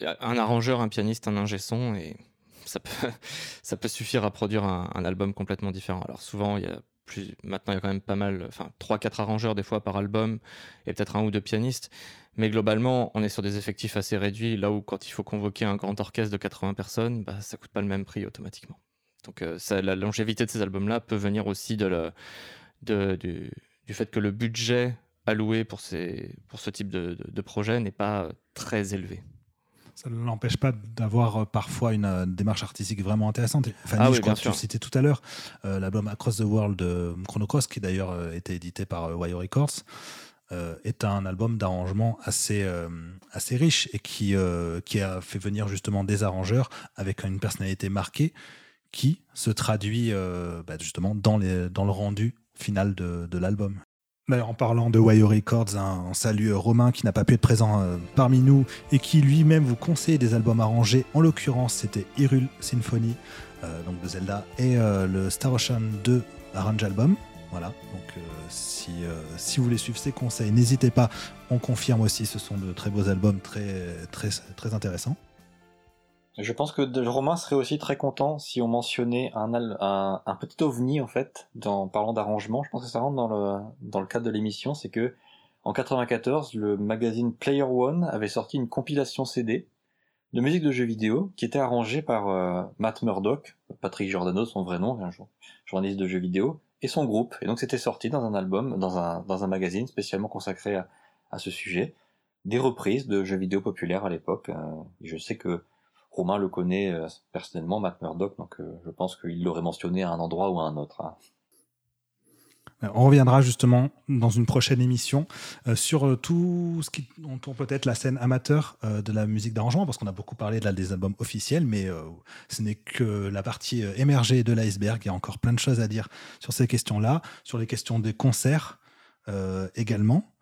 un arrangeur, un pianiste, un ingé son et ça peut, (laughs) ça peut suffire à produire un, un album complètement différent. Alors souvent, il y a maintenant il y a quand même pas mal, enfin 3-4 arrangeurs des fois par album et peut-être un ou deux pianistes. Mais globalement, on est sur des effectifs assez réduits, là où quand il faut convoquer un grand orchestre de 80 personnes, bah, ça coûte pas le même prix automatiquement. Donc euh, la longévité de ces albums-là peut venir aussi de, du, fait que le budget alloué pour, ces, pour ce type de, de projet n'est pas très élevé ça ne l'empêche pas d'avoir euh, parfois une, euh, démarche artistique vraiment intéressante. Fanny, ah je crois que tu le citais tout à l'heure, euh, l'album Across the World de Chrono Cross, qui d'ailleurs été édité par Wire Records, est un album d'arrangement assez, assez riche et qui, qui a fait venir justement des arrangeurs avec une personnalité marquée qui se traduit bah, justement dans, les, dans le rendu final de, de l'album en parlant de Wire Records, un, salut Romain qui n'a pas pu être présent euh, parmi nous et qui lui-même vous conseille des albums arrangés. En l'occurrence, c'était Hyrule Symphony, euh, donc de Zelda, et euh, le Star Ocean 2 Arrange Album. Voilà, donc si, vous voulez suivre ces conseils, n'hésitez pas. On confirme aussi, ce sont de très beaux albums, très intéressants. Je pense que Romain serait aussi très content si on mentionnait un, petit ovni en fait, dans parlant d'arrangement. Je pense que ça rentre dans le, cadre de l'émission, c'est que en 94, le magazine Player One avait sorti une compilation CD de musique de jeux vidéo qui était arrangée par euh, Matt Murdock, Patrick Giordano, son vrai nom, journaliste de jeux vidéo, et son groupe. Et donc c'était sorti dans un album, dans un, magazine spécialement consacré à, à ce sujet, des reprises de jeux vidéo populaires à l'époque. Euh, je sais que Romain le connaît euh, personnellement, Matt Murdock, donc euh, je pense qu'il l'aurait mentionné à un endroit ou à un autre. Hein. Euh, on reviendra justement dans une prochaine émission sur tout ce qui entoure peut-être la scène amateur de la musique d'arrangement, parce qu'on a beaucoup parlé de des albums officiels, mais ce n'est que la partie émergée de l'iceberg. Il y a encore plein de choses à dire sur ces questions-là, sur les questions des concerts également.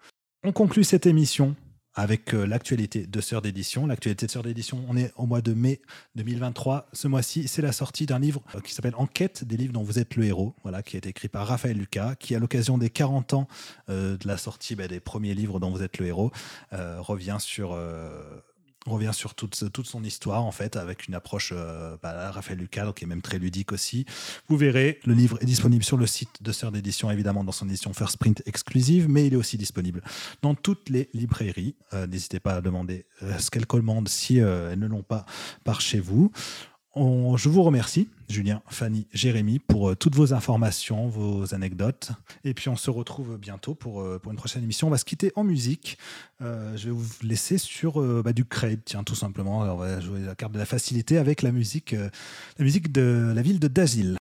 On conclut cette émission avec euh, l'actualité de Sœur d'édition. L'actualité de Sœur d'édition, on est au mois de mai 2023. Ce mois-ci, c'est la sortie d'un livre euh, qui s'appelle Enquête des livres dont vous êtes le héros, voilà, qui a été écrit par Raphaël Lucas, qui à l'occasion des 40 ans euh, de la sortie bah, des premiers livres dont vous êtes le héros, revient sur On revient sur toute, toute son histoire, en fait, avec une approche, euh, bah, Raphaël Lucadre, qui est même très ludique aussi. Vous verrez, le livre est disponible sur le site de Sœur d'édition, évidemment, dans son édition First Print exclusive, mais il est aussi disponible dans toutes les librairies. Euh, n'hésitez pas à demander euh, ce qu'elles commandent si elles ne l'ont pas par chez vous je vous remercie, Julien, Fanny, Jérémy, pour euh, toutes vos informations, vos anecdotes. Et puis on se retrouve bientôt pour, euh, pour une prochaine émission. On va se quitter en musique. Euh, je vais vous laisser sur bah, du Craig, tiens, tout simplement. on va jouer la carte de la facilité avec la musique, la musique de la ville de Dazil.